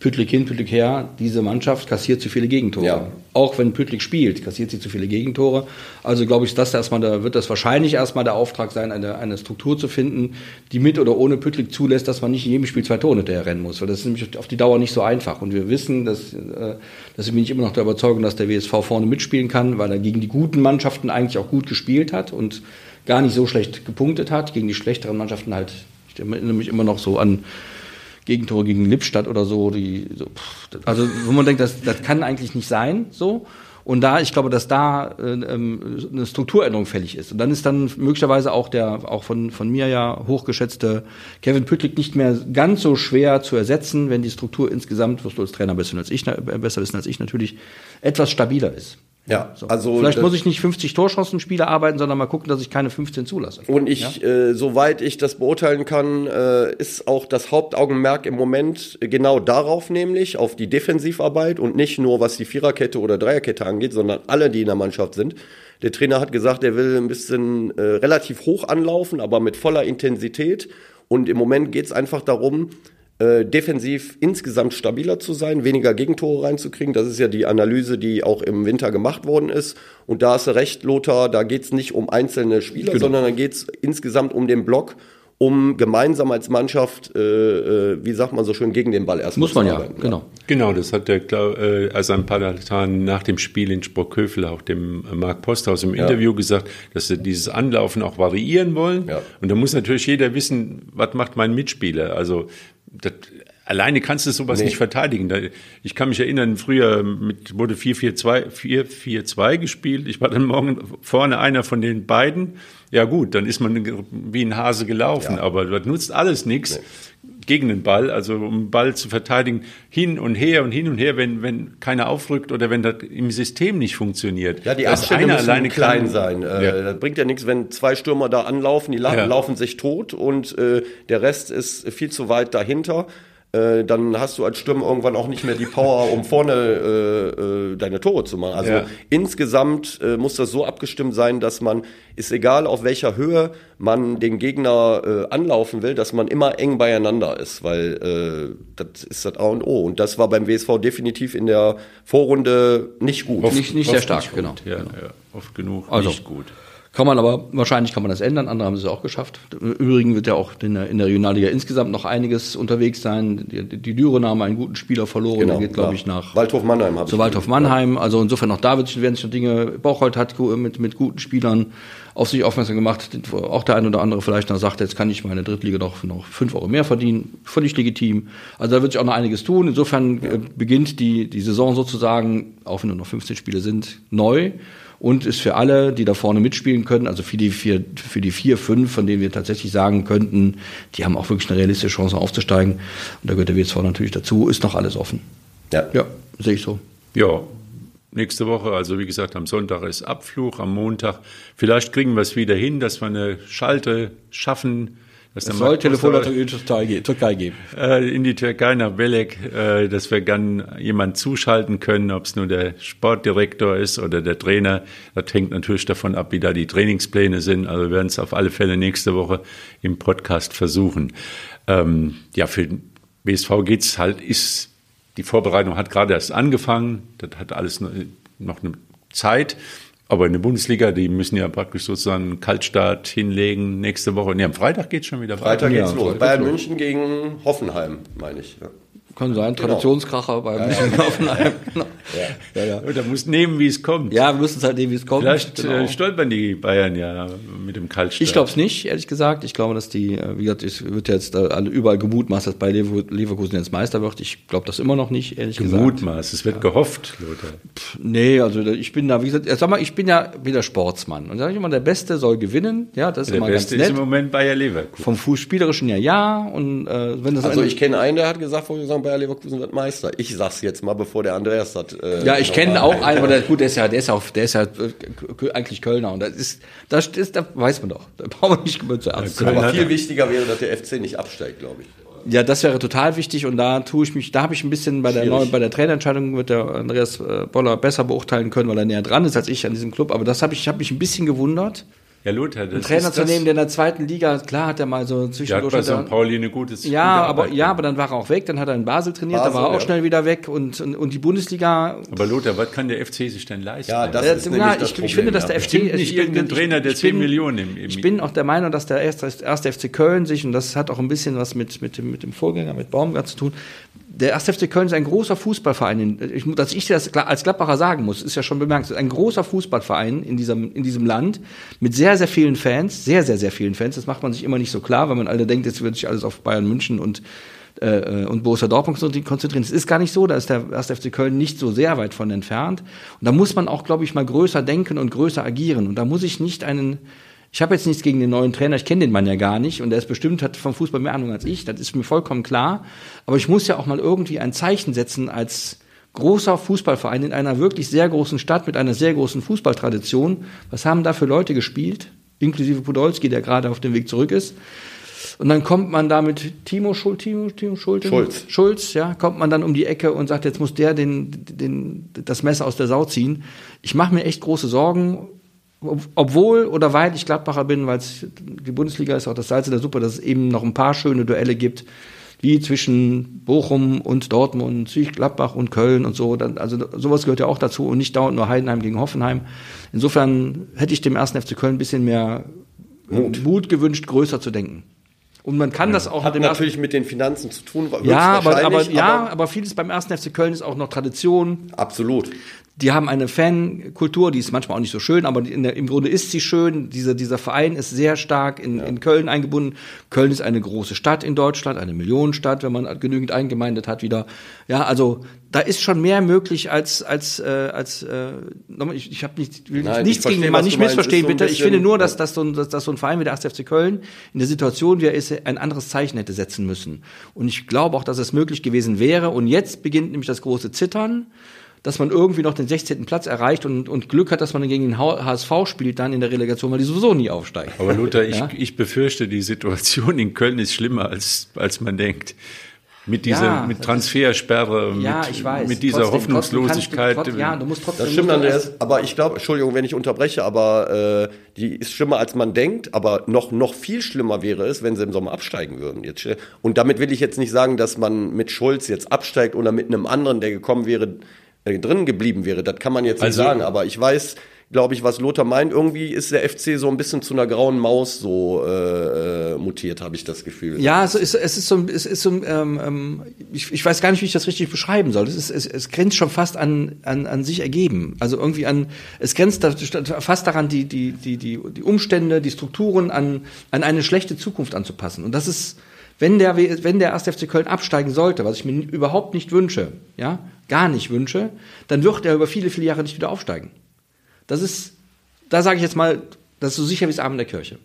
Püttlik hin, Püttlik her, diese Mannschaft kassiert zu viele Gegentore. Ja. Auch wenn Püttlik spielt, kassiert sie zu viele Gegentore. Also glaube ich, das erstmal, da wird das wahrscheinlich erstmal der Auftrag sein, eine, eine Struktur zu finden, die mit oder ohne Püttlik zulässt, dass man nicht in jedem Spiel zwei Tore hinterher rennen muss. Weil das ist nämlich auf die Dauer nicht so einfach. Und wir wissen, dass, äh, dass bin ich immer noch der Überzeugung, dass der WSV vorne mitspielen kann, weil er gegen die guten Mannschaften eigentlich auch gut gespielt hat und gar nicht so schlecht gepunktet hat. Gegen die schlechteren Mannschaften halt, ich erinnere mich immer noch so an Gegentore gegen Lippstadt oder so, die, so also wo man denkt, das, das kann eigentlich nicht sein, so. Und da, ich glaube, dass da äh, ähm, eine Strukturänderung fällig ist. Und dann ist dann möglicherweise auch der, auch von, von mir ja hochgeschätzte Kevin Püttlik nicht mehr ganz so schwer zu ersetzen, wenn die Struktur insgesamt, wirst du als Trainer besser, als ich, besser wissen als ich natürlich, etwas stabiler ist. Ja, so. also vielleicht muss ich nicht 50 Torschancenspiele arbeiten, sondern mal gucken, dass ich keine 15 zulasse. Und ich, ja? äh, soweit ich das beurteilen kann, äh, ist auch das Hauptaugenmerk im Moment genau darauf, nämlich auf die Defensivarbeit und nicht nur was die Viererkette oder Dreierkette angeht, sondern alle, die in der Mannschaft sind. Der Trainer hat gesagt, er will ein bisschen äh, relativ hoch anlaufen, aber mit voller Intensität. Und im Moment geht es einfach darum, äh, defensiv insgesamt stabiler zu sein, weniger Gegentore reinzukriegen. Das ist ja die Analyse, die auch im Winter gemacht worden ist. Und da hast du recht, Lothar, da geht's nicht um einzelne Spieler, genau. sondern da geht's insgesamt um den Block um gemeinsam als Mannschaft, äh, äh, wie sagt man so schön, gegen den Ball erstmal Muss man ja, arbeiten. genau. Genau, das hat der äh, Asan Padatan nach dem Spiel in Sprockhövel auch dem Marc Posthaus im ja. Interview gesagt, dass sie dieses Anlaufen auch variieren wollen. Ja. Und da muss natürlich jeder wissen, was macht mein Mitspieler. Also das, alleine kannst du sowas nee. nicht verteidigen. Ich kann mich erinnern, früher mit, wurde 4-4-2 gespielt. Ich war dann morgen vorne einer von den beiden. Ja gut, dann ist man wie ein Hase gelaufen, ja. aber das nutzt alles nichts. Nee gegen den Ball, also um den Ball zu verteidigen, hin und her und hin und her, wenn, wenn keiner aufrückt oder wenn das im System nicht funktioniert. Ja, die Abstände müssen alleine klein kann, sein. Äh, ja. Das bringt ja nichts, wenn zwei Stürmer da anlaufen, die la ja. laufen sich tot und äh, der Rest ist viel zu weit dahinter. Äh, dann hast du als Stürmer irgendwann auch nicht mehr die Power, um vorne äh, äh, deine Tore zu machen. Also ja. insgesamt äh, muss das so abgestimmt sein, dass man, ist egal auf welcher Höhe man den Gegner äh, anlaufen will, dass man immer eng beieinander ist, weil äh, das ist das A und O. Und das war beim WSV definitiv in der Vorrunde nicht gut. Oft, nicht, nicht sehr stark, genau. Ja, genau. Ja, oft genug also, nicht gut. Kann man aber, wahrscheinlich kann man das ändern, andere haben es auch geschafft. Im Übrigen wird ja auch in der, in der Regionalliga insgesamt noch einiges unterwegs sein. Die, die Düren haben einen guten Spieler verloren, genau, der geht, glaube ich, nach Waldhof Mannheim. Zu Waldhof Mannheim. Also insofern auch da werden sich noch Dinge, Bocholt hat mit, mit guten Spielern auf sich aufmerksam gemacht, auch der ein oder andere vielleicht noch sagt, jetzt kann ich meine Drittliga doch noch fünf Euro mehr verdienen, völlig legitim. Also da wird sich auch noch einiges tun. Insofern ja. Äh, beginnt die, die Saison sozusagen, auch wenn nur noch 15 Spiele sind, neu und ist für alle, die da vorne mitspielen können, also für die vier, für die vier, fünf, von denen wir tatsächlich sagen könnten, die haben auch wirklich eine realistische Chance aufzusteigen. Und da gehört der WSV natürlich dazu, ist noch alles offen. Ja. Ja, sehe ich so. Ja, nächste Woche, also wie gesagt, am Sonntag ist Abflug, am Montag. Vielleicht kriegen wir es wieder hin, dass wir eine Schalte schaffen es soll Telefonleitung in die Türkei, Türkei geben. Äh, in die Türkei nach Belek, äh, dass wir dann jemand zuschalten können, ob es nur der Sportdirektor ist oder der Trainer. Das hängt natürlich davon ab, wie da die Trainingspläne sind. Also wir werden es auf alle Fälle nächste Woche im Podcast versuchen. Ähm, ja, für den BSV geht's halt, ist, die Vorbereitung hat gerade erst angefangen. Das hat alles noch eine Zeit. Aber in der Bundesliga, die müssen ja praktisch sozusagen einen Kaltstart hinlegen nächste Woche. Nee, am Freitag geht es schon wieder weiter. Freitag geht's ja, los. Bayern München gegen Hoffenheim, meine ich. Ja. Kann sein, genau. Traditionskracher bei ja. Hoffenheim. Genau. Ja. Ja, ja. Da muss nehmen, wie es kommt. Ja, wir müssen es halt nehmen, wie es kommt. Vielleicht äh, genau. stolpern die Bayern ja mit dem Kaltstart. Ich glaube es nicht, ehrlich gesagt. Ich glaube, dass die, äh, wie gesagt, es wird jetzt alle überall gemutmaßt, dass bei Leverkusen jetzt Meister wird. Ich glaube das immer noch nicht, ehrlich Gemutmaß. gesagt. Gemutmaßt, es wird ja. gehofft, Lothar. Pff, nee, also ich bin da, wie gesagt, sag mal, ich bin ja wieder Sportsmann. Und sage ich immer, der Beste soll gewinnen. Ja, das ist der immer Beste ganz nett. ist im Moment Bayer Leverkusen. Vom Fußspielerischen ja, ja. Und, äh, wenn das also ich kenne einen, der hat gesagt, vor sagen, Bayer Leverkusen wird Meister. Ich sag's jetzt mal, bevor der Andreas hat. Äh, Ja, ich kenne auch einen, aber der, gut, der ist ja, der ist ja, auf, der ist ja äh, eigentlich Kölner und das ist, das ist, da weiß man doch. Da brauchen wir nicht ernst zu Aber viel wichtiger wäre, dass der FC nicht absteigt, glaube ich. Ja, das wäre total wichtig und da tue ich mich, da habe ich ein bisschen bei der Schwierig. neuen, bei der Trainerentscheidung wird der Andreas äh, Boller besser beurteilen können, weil er näher dran ist als ich an diesem Club. Aber das habe ich, ich habe mich ein bisschen gewundert, Ja, Lothar, das einen Trainer ist zu das, nehmen, der in der zweiten Liga, klar hat er mal so zwischendurch. er- St. Pauli eine gutes ja, gute aber Arbeit ja, aber dann war er auch weg. Dann hat er in Basel trainiert, da Basel, war er auch ja. schnell wieder weg und und, und die Bundesliga. Aber Lothar, was kann der FC sich denn leisten? Ja, das Äh, ist ja, nämlich ich, das ich finde, dass ja. der FC Bestimmt nicht ich- irgendein Trainer, der ich 10 bin- Millionen im, im Ich bin auch der Meinung, dass der erste, erste FC Köln sich, und das hat auch ein bisschen was mit, mit, dem, mit dem Vorgänger, mit Baumgart zu tun, der erste FC Köln ist ein großer Fußballverein. In- Ich, dass ich das als Gladbacher sagen muss, ist ja schon bemerkenswert. Ein großer Fußballverein in diesem, in diesem Land mit sehr, sehr vielen Fans, sehr, sehr, sehr vielen Fans. Das macht man sich immer nicht so klar, weil man alle denkt, jetzt wird sich alles auf Bayern München und äh, und Borussia Dortmund konzentrieren. Es ist gar nicht so, da ist der 1. FC Köln nicht so sehr weit von entfernt. Und da muss man auch, glaube ich, mal größer denken und größer agieren. Und da muss ich nicht einen, ich habe jetzt nichts gegen den neuen Trainer, ich kenne den Mann ja gar nicht und der ist bestimmt, hat vom Fußball mehr Ahnung als ich, das ist mir vollkommen klar. Aber ich muss ja auch mal irgendwie ein Zeichen setzen als großer Fußballverein in einer wirklich sehr großen Stadt mit einer sehr großen Fußballtradition. Was haben da für Leute gespielt? Inklusive Podolski, der gerade auf dem Weg zurück ist. Und dann kommt man da mit Timo Schulz, Timo, Timo Schulte, Schulz. Schulz, ja, kommt man dann um die Ecke und sagt, jetzt muss der den, den, das Messer aus der Sau ziehen. Ich mache mir echt große Sorgen, obwohl oder weil ich Gladbacher bin, weil die Bundesliga ist auch das Salz in der Suppe, dass es eben noch ein paar schöne Duelle gibt, wie zwischen Bochum und Dortmund, Zürich, Gladbach und Köln und so. Dann, also sowas gehört ja auch dazu und nicht dauernd nur Heidenheim gegen Hoffenheim. Insofern hätte ich dem ersten FC Köln ein bisschen mehr Mut, Mut gewünscht, größer zu denken. Und man kann das auch Hat mit natürlich mit den Finanzen zu tun. ja, aber, aber, ja, aber vieles beim ersten FC Köln ist auch noch Tradition. Absolut. Die haben eine Fankultur, die ist manchmal auch nicht so schön, aber der, im Grunde ist sie schön. Dieser, dieser Verein ist sehr stark in, in Köln eingebunden. Köln ist eine große Stadt in Deutschland, eine Millionenstadt, wenn man genügend eingemeindet hat wieder. Ja, also da ist schon mehr möglich als als äh, als äh, ich, ich habe nicht will Nein, nichts ich gegen verstehe, den Mann, was nicht missverstehen bitte. Ich bisschen- finde nur, dass, dass, so ein, dass, dass so ein Verein wie der 1. FC Köln in der Situation, wie er ist, ein anderes Zeichen hätte setzen müssen. Und ich glaube auch, dass es möglich gewesen wäre. Und jetzt beginnt nämlich das große Zittern, dass man irgendwie noch den 16. Platz erreicht und, und Glück hat, dass man gegen den HSV spielt dann in der Relegation, weil die sowieso nie aufsteigen. Aber ich, Ja? ich befürchte, die Situation in Köln ist schlimmer, als, als man denkt. Mit dieser Ja, mit Transfersperre, Ja, mit, ich weiß. mit dieser Trotzdem- trotzdem Hoffnungslosigkeit. du- trotz- ja, du musst trotzdem. Das stimmt, Andreas. Aber ich glaube, Entschuldigung, wenn ich unterbreche, aber äh, die ist schlimmer, als man denkt. Aber noch, noch viel schlimmer wäre es, wenn sie im Sommer absteigen würden. Jetzt, und damit will ich jetzt nicht sagen, dass man mit Schulz jetzt absteigt oder mit einem anderen, der gekommen wäre, äh, drin geblieben wäre. Das kann man jetzt Also- nicht sagen. Aber ich weiß, glaube ich, was Lothar meint. Irgendwie ist der FC so ein bisschen zu einer grauen Maus so äh, äh, mutiert, habe ich das Gefühl. Ja, es ist, es ist so, es ist so ähm, ähm, ich, ich weiß gar nicht, wie ich das richtig beschreiben soll. Es, ist, es, es grenzt schon fast an, an, an sich ergeben. Also irgendwie an, es grenzt da, fast daran, die, die, die, die, die Umstände, die Strukturen an, an eine schlechte Zukunft anzupassen. Und das ist, wenn der, wenn der 1. FC Köln absteigen sollte, was ich mir überhaupt nicht wünsche, ja, gar nicht wünsche, dann wird er über viele, viele Jahre nicht wieder aufsteigen. Das ist, da sage ich jetzt mal, das ist so sicher wie das Abend der Kirche.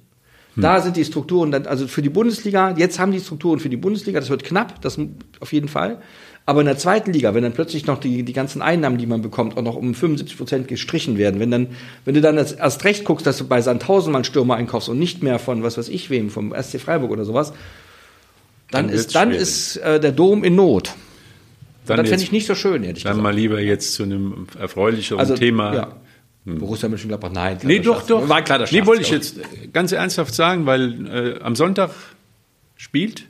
Da sind die Strukturen dann, also für die Bundesliga, jetzt haben die Strukturen für die Bundesliga, das wird knapp, das auf jeden Fall. Aber in der zweiten Liga, wenn dann plötzlich noch die, die ganzen Einnahmen, die man bekommt, auch noch um 75 Prozent gestrichen werden, wenn dann, wenn du dann erst, erst recht guckst, dass du bei Sandhausen mal einen Stürmer einkaufst und nicht mehr von, was weiß ich wem, vom SC Freiburg oder sowas, dann, Dann ist, dann schwierig. ist äh, der Dom in Not. Dann das fände ich nicht so schön, ehrlich Dann gesagt. mal lieber jetzt zu einem erfreulicheren Also, Thema. Ja. Borussia Mönchengladbach, nein. Nee, doch, doch. War kleiner nee, wollte ich jetzt ganz ernsthaft sagen, weil äh, am Sonntag spielt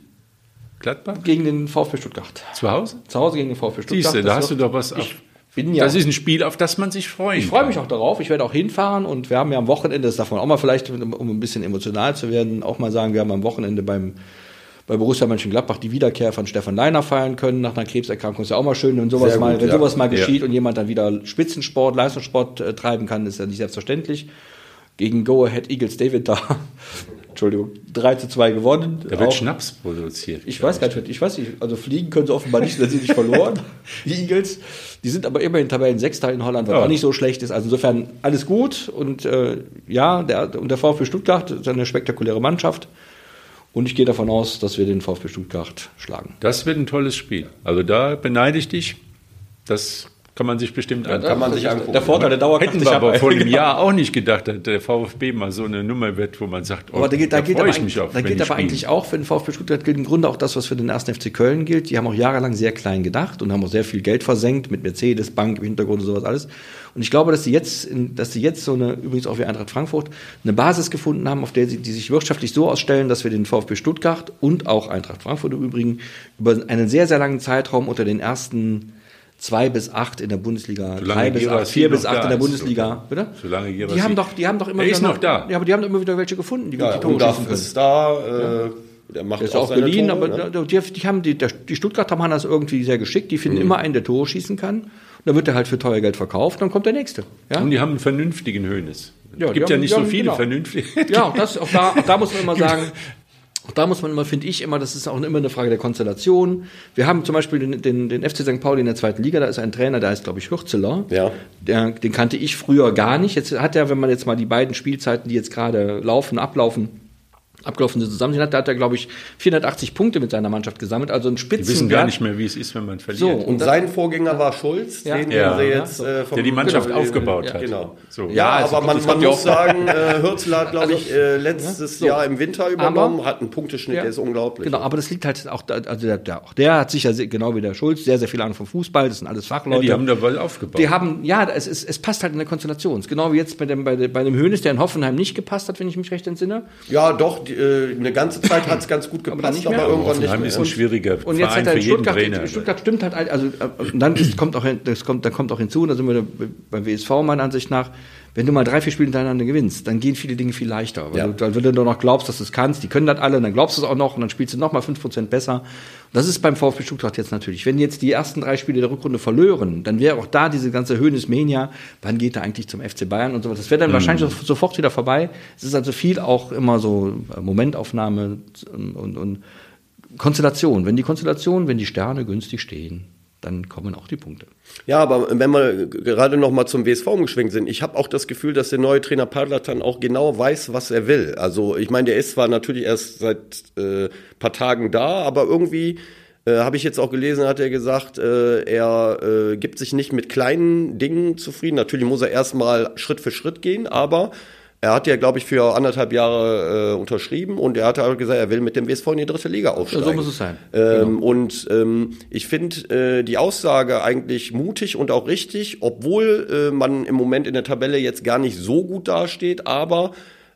Gladbach Gegen den VfB Stuttgart. zu Hause. Zu Hause gegen den VfB Stuttgart. Siehst du, da Das hast du doch was auf. bin ja- das ist ein Spiel, auf das man sich freut. Ich freue mich auch darauf. Ich werde auch hinfahren und wir haben ja am Wochenende, das darf man auch mal vielleicht, um ein bisschen emotional zu werden, auch mal sagen, wir haben am Wochenende beim bei Borussia Mönchengladbach die Wiederkehr von Stefan Leiner feiern können nach einer Krebserkrankung. Ist ja auch mal schön, wenn sowas Sehr mal, gut, wenn ja. sowas mal Ja. geschieht und jemand dann wieder Spitzensport, Leistungssport äh, treiben kann, ist ja nicht selbstverständlich. Gegen Go Ahead Eagles David da, Entschuldigung, 3 zu 2 gewonnen. Da wird Auch- Schnaps produziert. ich weiß gar nicht, ich weiß nicht, also fliegen können sie offenbar nicht, denn sie nicht verloren, die Eagles. Die sind aber immerhin Tabellensechster in Holland, was Ja. auch nicht so schlecht ist. Also insofern alles gut und äh, ja, der, und der VfB Stuttgart ist eine spektakuläre Mannschaft. Und ich gehe davon aus, dass wir den VfB Stuttgart schlagen. Das wird ein tolles Spiel. Also da beneide ich dich. Das kann man sich bestimmt ja, kann man sich angucken. Der Vorteil der Dauer Hätten wir aber vor einem Jahr auch nicht gedacht, dass der VfB mal so eine Nummer wird, wo man sagt, oh, aber da, geht, da, da, aber, ich mich auf, da geht aber eigentlich auch für den VfB Stuttgart gilt im Grunde auch das, was für den ersten FC Köln gilt. Die haben auch jahrelang sehr klein gedacht und haben auch sehr viel Geld versenkt mit Mercedes, Bank im Hintergrund und sowas alles. Und ich glaube, dass sie jetzt, dass sie jetzt so eine, übrigens auch wie Eintracht Frankfurt, eine Basis gefunden haben, auf der sie, die sich wirtschaftlich so ausstellen, dass wir den VfB Stuttgart und auch Eintracht Frankfurt im Übrigen über einen sehr, sehr langen Zeitraum unter den ersten zwei bis acht in der Bundesliga, drei bis acht, vier bis acht in der Bundesliga. Bitte? Solange die haben doch, die haben doch immer er wieder ist noch da. Ja, aber die haben immer wieder welche gefunden, die ja, die Tore schießen können. ist da. Äh, der macht der ist auch, auch Tore, aber ne? die, die, haben die, die Stuttgarter machen das irgendwie sehr geschickt. Die finden mhm. immer einen, der Tore schießen kann. Und dann wird er halt für teuer Geld verkauft, dann kommt der nächste. Ja? Und die haben einen vernünftigen Höhnes. Ja, es gibt ja nicht so viele genau. vernünftige. Ja, das, auch, da, auch da muss man immer sagen, auch da muss man immer, finde ich, immer, das ist auch immer eine Frage der Konstellation. Wir haben zum Beispiel den, den, den FC St. Pauli in der zweiten Liga, da ist ein Trainer, der heißt, glaube ich, Hürzeler. Ja. Der, den kannte ich früher gar nicht. Jetzt hat er, wenn man jetzt mal die beiden Spielzeiten, die jetzt gerade laufen, ablaufen, abgelaufen sind, zusammen hat, da hat er, glaube ich, 480 Punkte mit seiner Mannschaft gesammelt, also ein Spitzen. Die wissen gar nicht mehr, wie es ist, wenn man verliert. So, und, und sein Vorgänger war Schulz, ja. den ja. sie jetzt äh, vom Der die Mannschaft genau, aufgebaut ja. hat. Genau. So. Ja, also aber man, man muss sagen, äh, Hürzler hat, glaube also, ich, äh, letztes so. Jahr im Winter übernommen, aber, hat einen Punkteschnitt, der ist unglaublich. Genau, aber das liegt halt auch, da, also der, der, auch der hat sicher, genau wie der Schulz, sehr, sehr viel Ahnung vom Fußball, das sind alles Fachleute. die haben da wohl aufgebaut. Die haben, ja, es, ist, es passt halt in der Konstellation. Genau wie jetzt bei dem, bei, bei dem Hönes, der in Hoffenheim nicht gepasst hat, wenn ich mich recht entsinne. Ja, doch, die, äh, eine ganze Zeit hat es ganz gut gepasst, aber, aber irgendwann nicht mehr. ist ein schwieriger und, und jetzt hat er in Stuttgart, Trainer. Stuttgart stimmt halt, also und dann ist, kommt auch, das kommt, dann kommt auch hinzu, da sind wir beim WSV meiner Ansicht nach, wenn du mal drei, vier Spiele hintereinander gewinnst, dann gehen viele Dinge viel leichter. Weil, ja. du, weil du nur noch glaubst, dass du es kannst, die können das alle, dann glaubst du es auch noch und dann spielst du noch mal fünf Prozent besser. Und das ist beim VfB Stuttgart jetzt natürlich. Wenn jetzt die ersten drei Spiele der Rückrunde verlören, dann wäre auch da diese ganze Höhnes Mania, wann geht er eigentlich zum FC Bayern und so was. Das wäre dann mhm. wahrscheinlich sofort wieder vorbei. Es ist also viel auch immer so äh, Momentaufnahme und, und, und Konstellation. Wenn die Konstellation, wenn die Sterne günstig stehen, dann kommen auch die Punkte. Ja, aber wenn wir gerade noch mal zum WSV umgeschwenkt sind, ich habe auch das Gefühl, dass der neue Trainer Padlatan auch genau weiß, was er will. Also ich meine, der ist zwar natürlich erst seit äh, paar Tagen da, aber irgendwie äh, habe ich jetzt auch gelesen, hat er gesagt, äh, er äh, gibt sich nicht mit kleinen Dingen zufrieden. Natürlich muss er erstmal Schritt für Schritt gehen, aber er hat ja, glaube ich, für anderthalb Jahre äh, unterschrieben und er hat auch gesagt, er will mit dem WSV in die dritte Liga aufsteigen. So muss es sein. Ähm, genau. Und ähm, ich finde äh, die Aussage eigentlich mutig und auch richtig, obwohl äh, man im Moment in der Tabelle jetzt gar nicht so gut dasteht, aber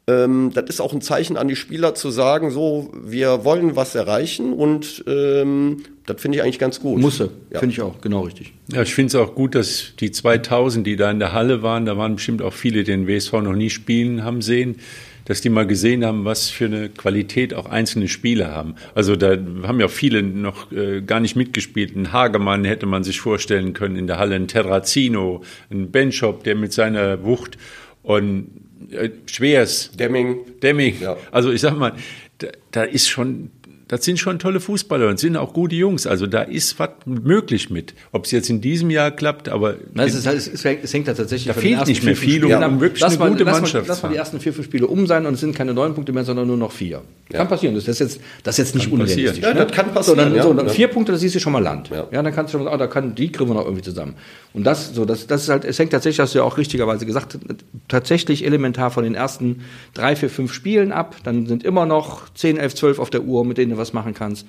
ähm, das ist auch ein Zeichen an die Spieler zu sagen, so, wir wollen was erreichen und ähm, das finde ich eigentlich ganz gut. Musse, ja. finde ich auch, genau richtig. Ja, ich finde es auch gut, dass die 2000, die da in der Halle waren, da waren bestimmt auch viele, die den WSV noch nie spielen haben sehen, dass die mal gesehen haben, was für eine Qualität auch einzelne Spieler haben. Also da haben ja viele noch äh, gar nicht mitgespielt. Ein Hagemann hätte man sich vorstellen können in der Halle, ein Terrazino, ein Benchop, der mit seiner Wucht und Schwers. Demming. Demming. Ja. Also ich sag mal, da, da ist schon das sind schon tolle Fußballer und sind auch gute Jungs. Also da ist was möglich mit. Ob es jetzt in diesem Jahr klappt, aber Nein, es, ist, es, hängt da tatsächlich. Da fehlt nicht mehr viel, um ja, wirklich eine mal, gute lass Mannschaft. Mal, lass mal die ersten vier, fünf Spiele um sein und es sind keine neun Punkte mehr, sondern nur noch vier. Ja. Kann passieren. Das ist jetzt, das ist jetzt nicht unrealistisch. Ja, das kann passieren. So, dann, ja, so, dann vier Punkte, das siehst du schon mal Land. Ja, ja dann kannst du schon sagen, oh, da kann, die kriegen wir noch irgendwie zusammen. Und das, so, das, das ist halt, es hängt tatsächlich, hast du ja auch richtigerweise gesagt, tatsächlich elementar von den ersten drei, vier, fünf Spielen ab. Dann sind immer noch zehn, elf, zwölf auf der Uhr, mit denen was machen kannst.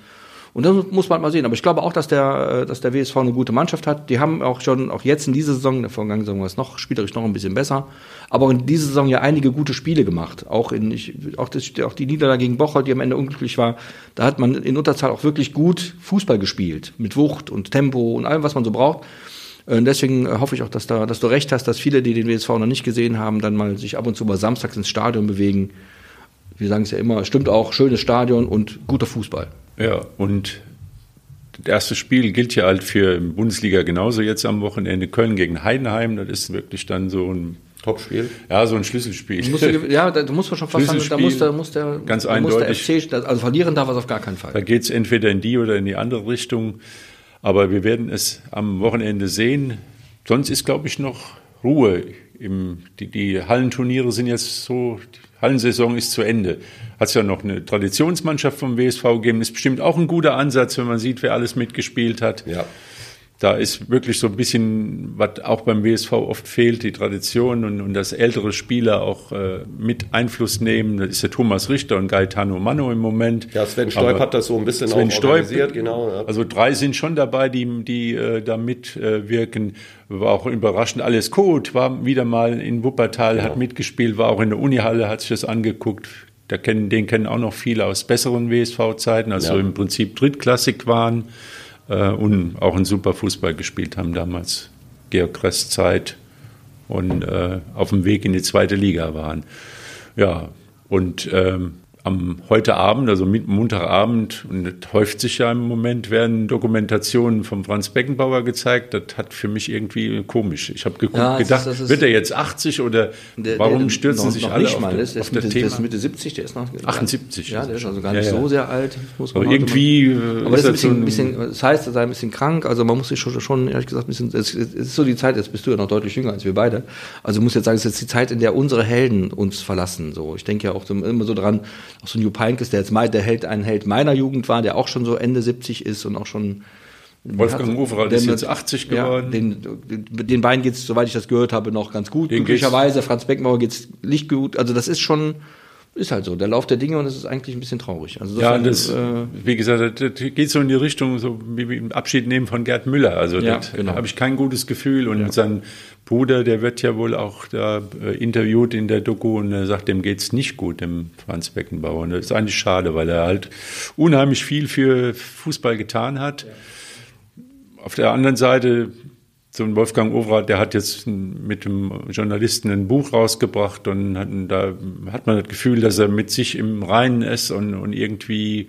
Und das muss man mal sehen. Aber ich glaube auch, dass der, äh, dass der WSV eine gute Mannschaft hat. Die haben auch schon, auch jetzt in dieser Saison, in der vergangenen Saison war es noch, spielerisch noch ein bisschen besser, aber auch in dieser Saison ja einige gute Spiele gemacht. Auch in, ich, auch, das, auch die Niederlage gegen Bocholt, die am Ende unglücklich war, da hat man in Unterzahl auch wirklich gut Fußball gespielt. Mit Wucht und Tempo und allem, was man so braucht. Und äh, deswegen äh, hoffe ich auch, dass, da, dass du recht hast, dass viele, die den WSV noch nicht gesehen haben, dann mal sich ab und zu mal samstags ins Stadion bewegen. Wir sagen es ja immer, stimmt auch, schönes Stadion und guter Fußball. Ja, und das erste Spiel gilt ja halt für Bundesliga genauso jetzt am Wochenende. Köln gegen Heidenheim, das ist wirklich dann so ein Topspiel. Ja, so ein Schlüsselspiel. Du ja, da muss man schon fast sagen, da muss der, muss der, ganz eindeutig. Muss der FC, also verlieren darf es auf gar keinen Fall. Da geht es entweder in die oder in die andere Richtung. Aber wir werden es am Wochenende sehen. Sonst ist, glaube ich, noch Ruhe. Im, die, die Hallenturniere sind jetzt so, Hallensaison ist zu Ende. Hat es ja noch eine Traditionsmannschaft vom WSV gegeben. Ist bestimmt auch ein guter Ansatz, wenn man sieht, wer alles mitgespielt hat. Ja. Da ist wirklich so ein bisschen, was auch beim WSV oft fehlt, die Tradition und, und dass ältere Spieler auch äh, mit Einfluss nehmen. Das ist der Thomas Richter und Gaetano Mano im Moment. Ja, Sven Stolp Aber hat das so ein bisschen Sven auch Stolp, organisiert, genau. Ja. Also drei sind schon dabei, die, die äh, da mitwirken. War auch überraschend. Alles gut, war wieder mal in Wuppertal, hat mitgespielt, war auch in der Unihalle, hat sich das angeguckt. Da kennen, den kennen auch noch viele aus besseren WSV-Zeiten, also Ja. im Prinzip drittklassig waren äh, und auch einen super Fußball gespielt haben damals. Georg Kress Zeit und äh, auf dem Weg in die zweite Liga waren. Ja, und ähm, am heute Abend, also Montagabend, und das häuft sich ja im Moment, werden Dokumentationen von Franz Beckenbauer gezeigt. Das hat für mich irgendwie komisch. Ich habe geguckt, Ja, das ist- gedacht, das ist- wird er jetzt 80 oder Der- warum der- stürzen noch, sich noch alle nicht auf, mal. das, Der auf ist, das Mitte, der Thema? ist Mitte 70, der ist noch 78. Ja, der ist also gar nicht Ja, ja. so sehr alt. Aber irgendwie äh, Aber das, ist ein so bisschen, bisschen, das heißt, er sei ein bisschen krank. Also man muss sich schon, schon ehrlich gesagt, ein bisschen, es, ist so die Zeit, jetzt bist du ja noch deutlich jünger als wir beide. Also ich muss jetzt sagen, es ist jetzt die Zeit, in der unsere Helden uns verlassen. So, ich denke ja auch immer so dran, auch so ein Jupp Heynckes, der jetzt mal der Held, ein Held meiner Jugend war, der auch schon so Ende 70 ist und auch schon Wolfgang Overath ist jetzt 80 geworden. Ja, den, den, den beiden geht's, soweit ich das gehört habe, noch ganz gut. Den Glücklicherweise, Franz Beckenbauer geht's nicht gut. Also das ist schon, ist halt so, der Lauf der Dinge und es ist eigentlich ein bisschen traurig. Also Ja, das, wie gesagt, das geht so in die Richtung, so wie im Abschied nehmen von Gerd Müller. Also Ja, das genau. habe ich kein gutes Gefühl. Und sein Bruder, der wird ja wohl auch da äh, interviewt in der Doku und er sagt, dem geht's nicht gut, dem Franz Beckenbauer. Und das ist eigentlich schade, weil er halt unheimlich viel für Fußball getan hat. Auf der anderen Seite, so ein Wolfgang Overath, der hat jetzt mit dem Journalisten ein Buch rausgebracht und hat, da hat man das Gefühl, dass er mit sich im Reinen ist und, und irgendwie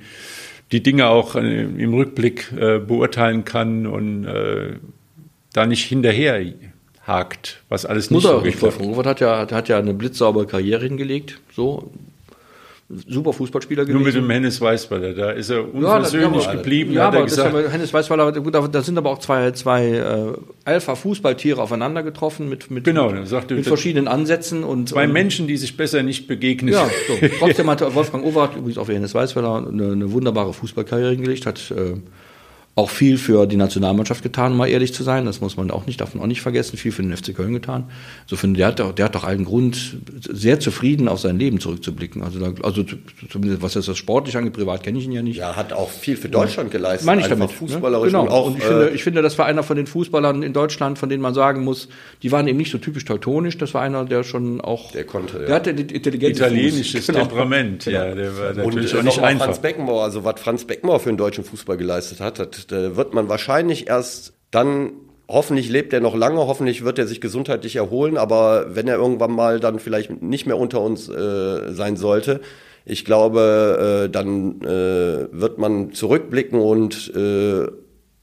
die Dinge auch äh, im Rückblick äh, beurteilen kann und äh, da nicht hinterher hakt, was alles nicht Mutter so Wolfgang Overath hat ja, hat ja eine blitzsaubere Karriere hingelegt. So. Super Fußballspieler gewesen. Nur mit dem Hennes Weißweiler, da ist er Ja, unversöhnlich aber- geblieben, Ja, hat er aber gesagt. aber, Hennes Weißweiler, gut, da sind aber auch zwei, zwei äh, Alpha-Fußballtiere aufeinander getroffen mit, mit, Genau, mit, sagte, mit verschiedenen Ansätzen und Zwei und, Menschen, die sich besser nicht begegnen. Ja, so. trotzdem hat Wolfgang Overath, übrigens auch wie Hennes Weißweiler, eine, eine wunderbare Fußballkarriere hingelegt, hat äh, auch viel für die Nationalmannschaft getan, um mal ehrlich zu sein. Das muss man auch nicht, darf man auch nicht vergessen, viel für den FC Köln getan. Insofern, der hat, doch- der hat doch allen Grund, sehr zufrieden auf sein Leben zurückzublicken. Also, da, also zu- zumindest was jetzt das sportlich angeht, privat kenne ich ihn ja nicht. Ja, hat auch viel für Deutschland geleistet. Meine ich einfach damit. Fußballerisch ne? Genau. und auch. und ich, finde, äh, ich finde, das war einer von den Fußballern in Deutschland, von denen man sagen muss, die waren eben nicht so typisch teutonisch. Das war einer, der schon auch. Der konnte, ja. Der hatte die Intelligenz. Italienisches Genau. Temperament, ja, der war und natürlich äh, auch nicht mal einfach. Franz Beckenbauer, also was Franz Beckenbauer für den deutschen Fußball geleistet hat, das, da wird man wahrscheinlich erst dann, hoffentlich lebt er noch lange, hoffentlich wird er sich gesundheitlich erholen, aber wenn er irgendwann mal dann vielleicht nicht mehr unter uns äh, sein sollte, ich glaube, äh, dann äh, wird man zurückblicken und äh,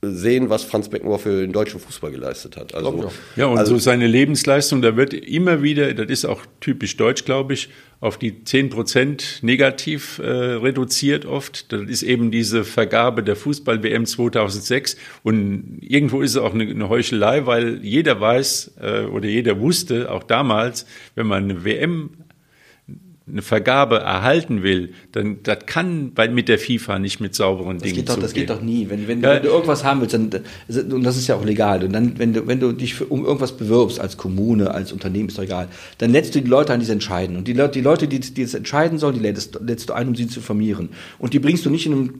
sehen, was Franz Beckenbauer für den deutschen Fußball geleistet hat. Also, Ja, und also, so seine Lebensleistung, da wird immer wieder, das ist auch typisch deutsch, glaube ich, auf die 10 Prozent negativ äh, reduziert oft. Das ist eben diese Vergabe der Fußball-WM 2006. Und irgendwo ist es auch eine, eine Heuchelei, weil jeder weiß äh, oder jeder wusste, auch damals, wenn man eine WM eine Vergabe erhalten will, dann das kann bei, mit der FIFA nicht mit sauberen Das Dingen geht, doch, das zugehen. geht doch nie. Wenn, wenn, Ja. wenn du irgendwas haben willst, dann, und das ist ja auch legal, und dann, wenn du, wenn du dich für, um irgendwas bewirbst, als Kommune, als Unternehmen, ist doch egal, dann lädst du die Leute an, die es entscheiden. Und die, Leute, die Leute, die, die es entscheiden sollen, die lädst, lädst du ein, um sie zu informieren. Und die bringst du nicht in einem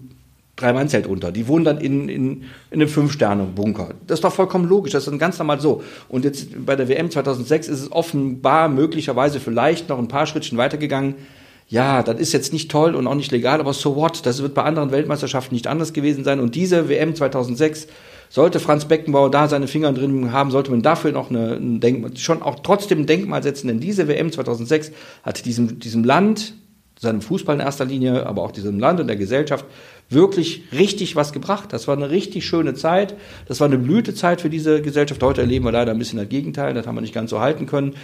Drei-Mann-Zelt unter. Die wohnen dann in, in, in einem Fünf-Sterne-Bunker. Das ist doch vollkommen logisch. Das ist dann ganz normal so. Und jetzt bei der WM 2006 ist es offenbar möglicherweise vielleicht noch ein paar Schrittchen weitergegangen. Ja, das ist jetzt nicht toll und auch nicht legal, aber so what? Das wird bei anderen Weltmeisterschaften nicht anders gewesen sein. Und diese WM 2006 sollte Franz Beckenbauer da seine Finger drin haben, sollte man dafür noch eine, ein Denkmal, schon auch trotzdem ein Denkmal setzen, denn diese WM 2006 hat diesem, diesem Land, seinem Fußball in erster Linie, aber auch diesem Land und der Gesellschaft wirklich richtig was gebracht. Das war eine richtig schöne Zeit. Das war eine Blütezeit für diese Gesellschaft. Heute erleben wir leider ein bisschen das Gegenteil. Das haben wir nicht ganz so halten können.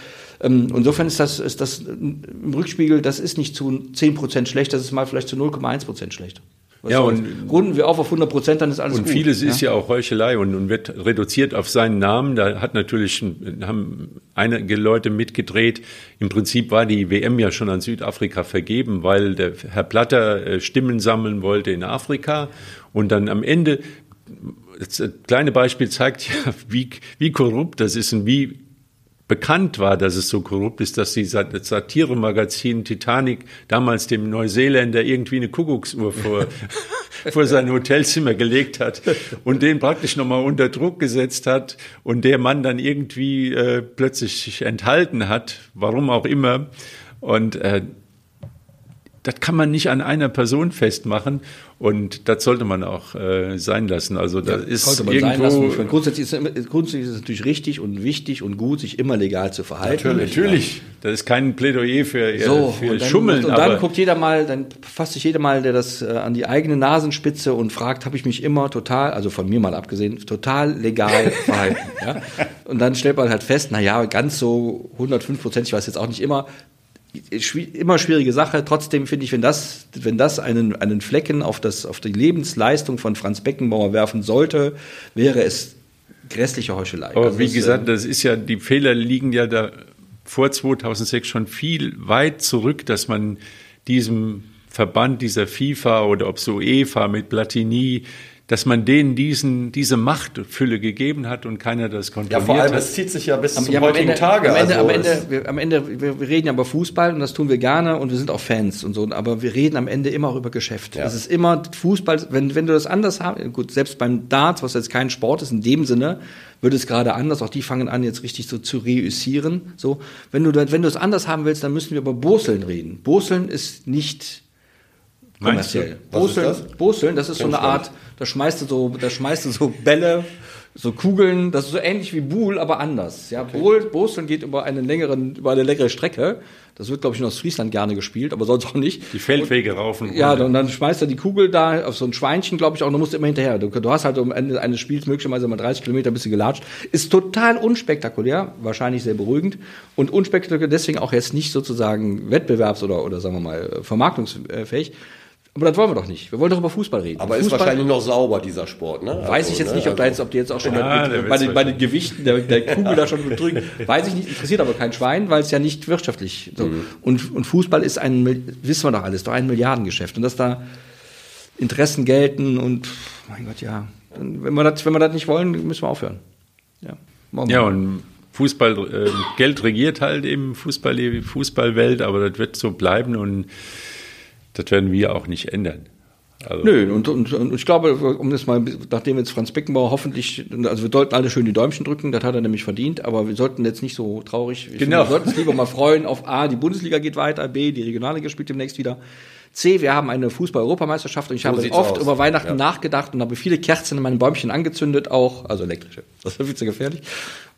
Ähm, Insofern ist das, ist das im Rückspiegel, das ist nicht zu 10 Prozent schlecht, das ist mal vielleicht zu 0,1 Prozent schlecht. Was Ja, und- runden wir auf auf 100 Prozent, dann ist alles Und gut. vieles ja? ist ja auch Heuchelei und, und wird reduziert auf seinen Namen. Da hat natürlich haben einige Leute mitgedreht. Im Prinzip war die WM ja schon an Südafrika vergeben, weil der Herr Platter äh, Stimmen sammeln wollte in Afrika und dann am Ende das kleine Beispiel zeigt ja, wie, wie korrupt das ist und wie bekannt war, dass es so korrupt ist, dass die Satiremagazin Titanic damals dem Neuseeländer irgendwie eine Kuckucksuhr vor, vor sein Hotelzimmer gelegt hat und den praktisch nochmal unter Druck gesetzt hat und der Mann dann irgendwie äh, plötzlich sich enthalten hat, warum auch immer. Und äh, das kann man nicht an einer Person festmachen und das sollte man auch äh, sein lassen. Also das ist man sein irgendwo meine, grundsätzlich, ist, grundsätzlich ist es natürlich richtig und wichtig und gut, sich immer legal zu verhalten. Natürlich, das ist kein Plädoyer für, So, für und dann, Schummeln, und dann guckt jeder mal, dann fasst sich jeder mal, der das äh, an die eigene Nasenspitze und fragt, habe ich mich immer total, also von mir mal abgesehen, total legal verhalten. ja? Und dann stellt man halt fest, na ja, ganz so 105 Prozent, ich weiß jetzt auch nicht immer, immer schwierige Sache. Trotzdem finde ich, wenn das, wenn das einen, einen Flecken auf, das, auf die Lebensleistung von Franz Beckenbauer werfen sollte, wäre es grässliche Heuchelei. Aber Also wie gesagt, äh, das ist ja, die Fehler liegen ja da vor 2006 schon viel weit zurück, dass man diesem Verband, dieser FIFA oder ob so UEFA mit Platini, dass man denen diesen, diese Machtfülle gegeben hat und keiner das Ja, kontrolliert vor allem, hat. es zieht sich ja bis Am, zum ja, am heutigen Ende, Tage. Am Ende, also am Ende, am Ende wir, wir reden ja über Fußball und das tun wir gerne und wir sind auch Fans und so, aber wir reden am Ende immer auch über Geschäft. Ja. Es ist immer Fußball, wenn, wenn du das anders haben, gut, selbst beim Darts, was jetzt kein Sport ist in dem Sinne, wird es gerade anders, auch die fangen an jetzt richtig so zu reüssieren, so. Wenn du, wenn du es anders haben willst, dann müssen wir über Boseln reden. Boseln ist nicht? Kommerziell. Boseln, das? Boseln, das ist Kenn so eine Art, da schmeißt du so, da schmeißt du so Bälle, so Kugeln, das ist so ähnlich wie Buhl, aber anders. Ja, Bohl, Boseln geht über einen längeren, über eine längere Strecke. Das wird, glaube ich, in Ostfriesland gerne gespielt, aber sonst auch nicht. Die Feldwege und Ja, runter. und dann schmeißt er die Kugel da auf so ein Schweinchen, glaube ich, auch, und du musst immer hinterher. Du, du hast halt am Ende eines Spiels möglicherweise mal 30 Kilometer bist du gelatscht. Ist total unspektakulär, wahrscheinlich sehr beruhigend und unspektakulär deswegen auch jetzt nicht sozusagen wettbewerbs- oder, oder sagen wir mal vermarktungsfähig. Aber das wollen wir doch nicht. Wir wollen doch über Fußball reden. aber ist Fußball, wahrscheinlich noch sauber, dieser Sport. Ne? Weiß Also, ich jetzt ne? nicht, ob da Also- jetzt, ob die jetzt auch schon Ja, mit, bei, den, bei den Gewichten der, der Kugel da schon betrügen. Weiß ich nicht, interessiert aber kein Schwein, weil es ja nicht wirtschaftlich so. Mhm. Und, und Fußball ist ein, wissen wir doch alles, doch ein Milliardengeschäft. Und dass da Interessen gelten und, mein Gott, ja. Dann, wenn wir das, wenn wir das nicht wollen, müssen wir aufhören. Ja, wir. Ja, und Fußball, äh, Geld regiert halt eben Fußball, die Fußballwelt, aber das wird so bleiben und das werden wir auch nicht ändern. Also, Nö, und, und, und ich glaube, um das mal, nachdem jetzt Franz Beckenbauer hoffentlich, also wir sollten alle schön die Däumchen drücken, das hat er nämlich verdient, aber wir sollten jetzt nicht so traurig, Genau. finde, wir sollten uns lieber mal freuen auf A, die Bundesliga geht weiter, B, die Regionalliga spielt demnächst wieder, C, wir haben eine Fußball-Europameisterschaft und ich habe sieht's oft aus. über Weihnachten Ja. nachgedacht und habe viele Kerzen in meinen Bäumchen angezündet, auch, also elektrische, das ist viel zu gefährlich,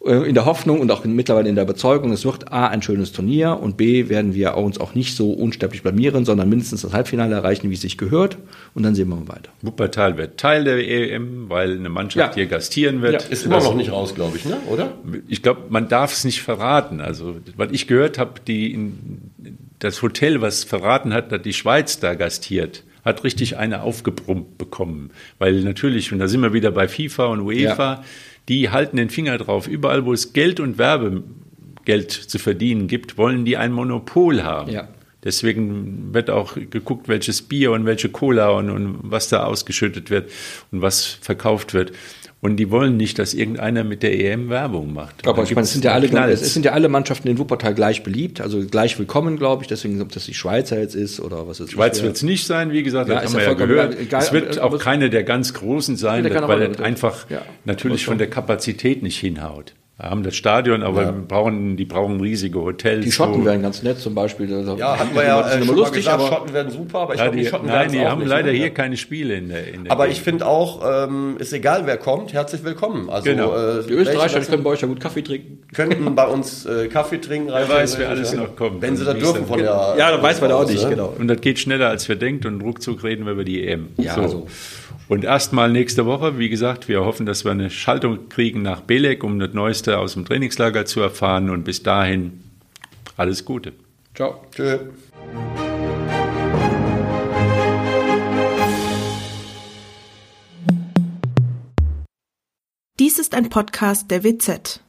äh, in der Hoffnung und auch in, mittlerweile in der Überzeugung, es wird A, ein schönes Turnier und B, werden wir uns auch nicht so unsterblich blamieren, sondern mindestens das Halbfinale erreichen, wie es sich gehört und dann sehen wir mal weiter. Wuppertal wird Teil der EM, weil eine Mannschaft Ja. hier gastieren wird. Ja, Ist immer noch nicht raus, glaube ich, ne? oder? Ich glaube, man darf es nicht verraten. Also, was ich gehört habe, die in, das Hotel, was verraten hat, dass die Schweiz da gastiert, hat richtig eine aufgebrummt bekommen. Weil natürlich, und da sind wir wieder bei FIFA und UEFA, die halten den Finger drauf. Überall, wo es Geld und Werbegeld zu verdienen gibt, wollen die ein Monopol haben. Ja. Deswegen wird auch geguckt, welches Bier und welche Cola und, und was da ausgeschüttet wird und was verkauft wird. Und die wollen nicht, dass irgendeiner mit der EM Werbung macht. Aber ich meine, es sind ja alle, Knalls. es sind ja alle Mannschaften in Wuppertal gleich beliebt, also gleich willkommen, glaube ich. Deswegen, ob das die Schweizer jetzt ist oder was ist. Schweiz wird es nicht sein, wie gesagt, Ja, das haben wir ja gehört. egal, es wird aber- auch keine der ganz Großen sein, weil das einfach Ja, natürlich von der Kapazität nicht hinhaut. Wir haben das Stadion, aber wir brauchen, die brauchen riesige Hotels. Die Schotten wo- wären ganz nett zum Beispiel. Also, Ja, hatten wir ja äh, immer schon mal lustig, gesagt, aber Schotten werden super, aber ich ja, glaube, die, die Schotten nein, die auch haben nicht, leider ne? hier keine Spiele in der, in der Aber Gegend. ich finde auch, ähm, ist egal, wer kommt, herzlich willkommen. Also, Genau. äh, die Österreicher können bei euch ja gut Kaffee trinken. könnten bei uns äh, Kaffee trinken. Wer weiß, wer alles noch kommt. Wenn sie das wie dürfen von der... Ja, dann weiß man auch nicht, genau. Und das geht schneller, als wir denkt und ruckzuck reden wir über die EM. Ja, so. Und erstmal nächste Woche, wie gesagt, wir hoffen, dass wir eine Schaltung kriegen nach Belek, um das Neueste aus dem Trainingslager zu erfahren. Und bis dahin alles Gute. Ciao. Tschö. Dies ist ein Podcast der WZ.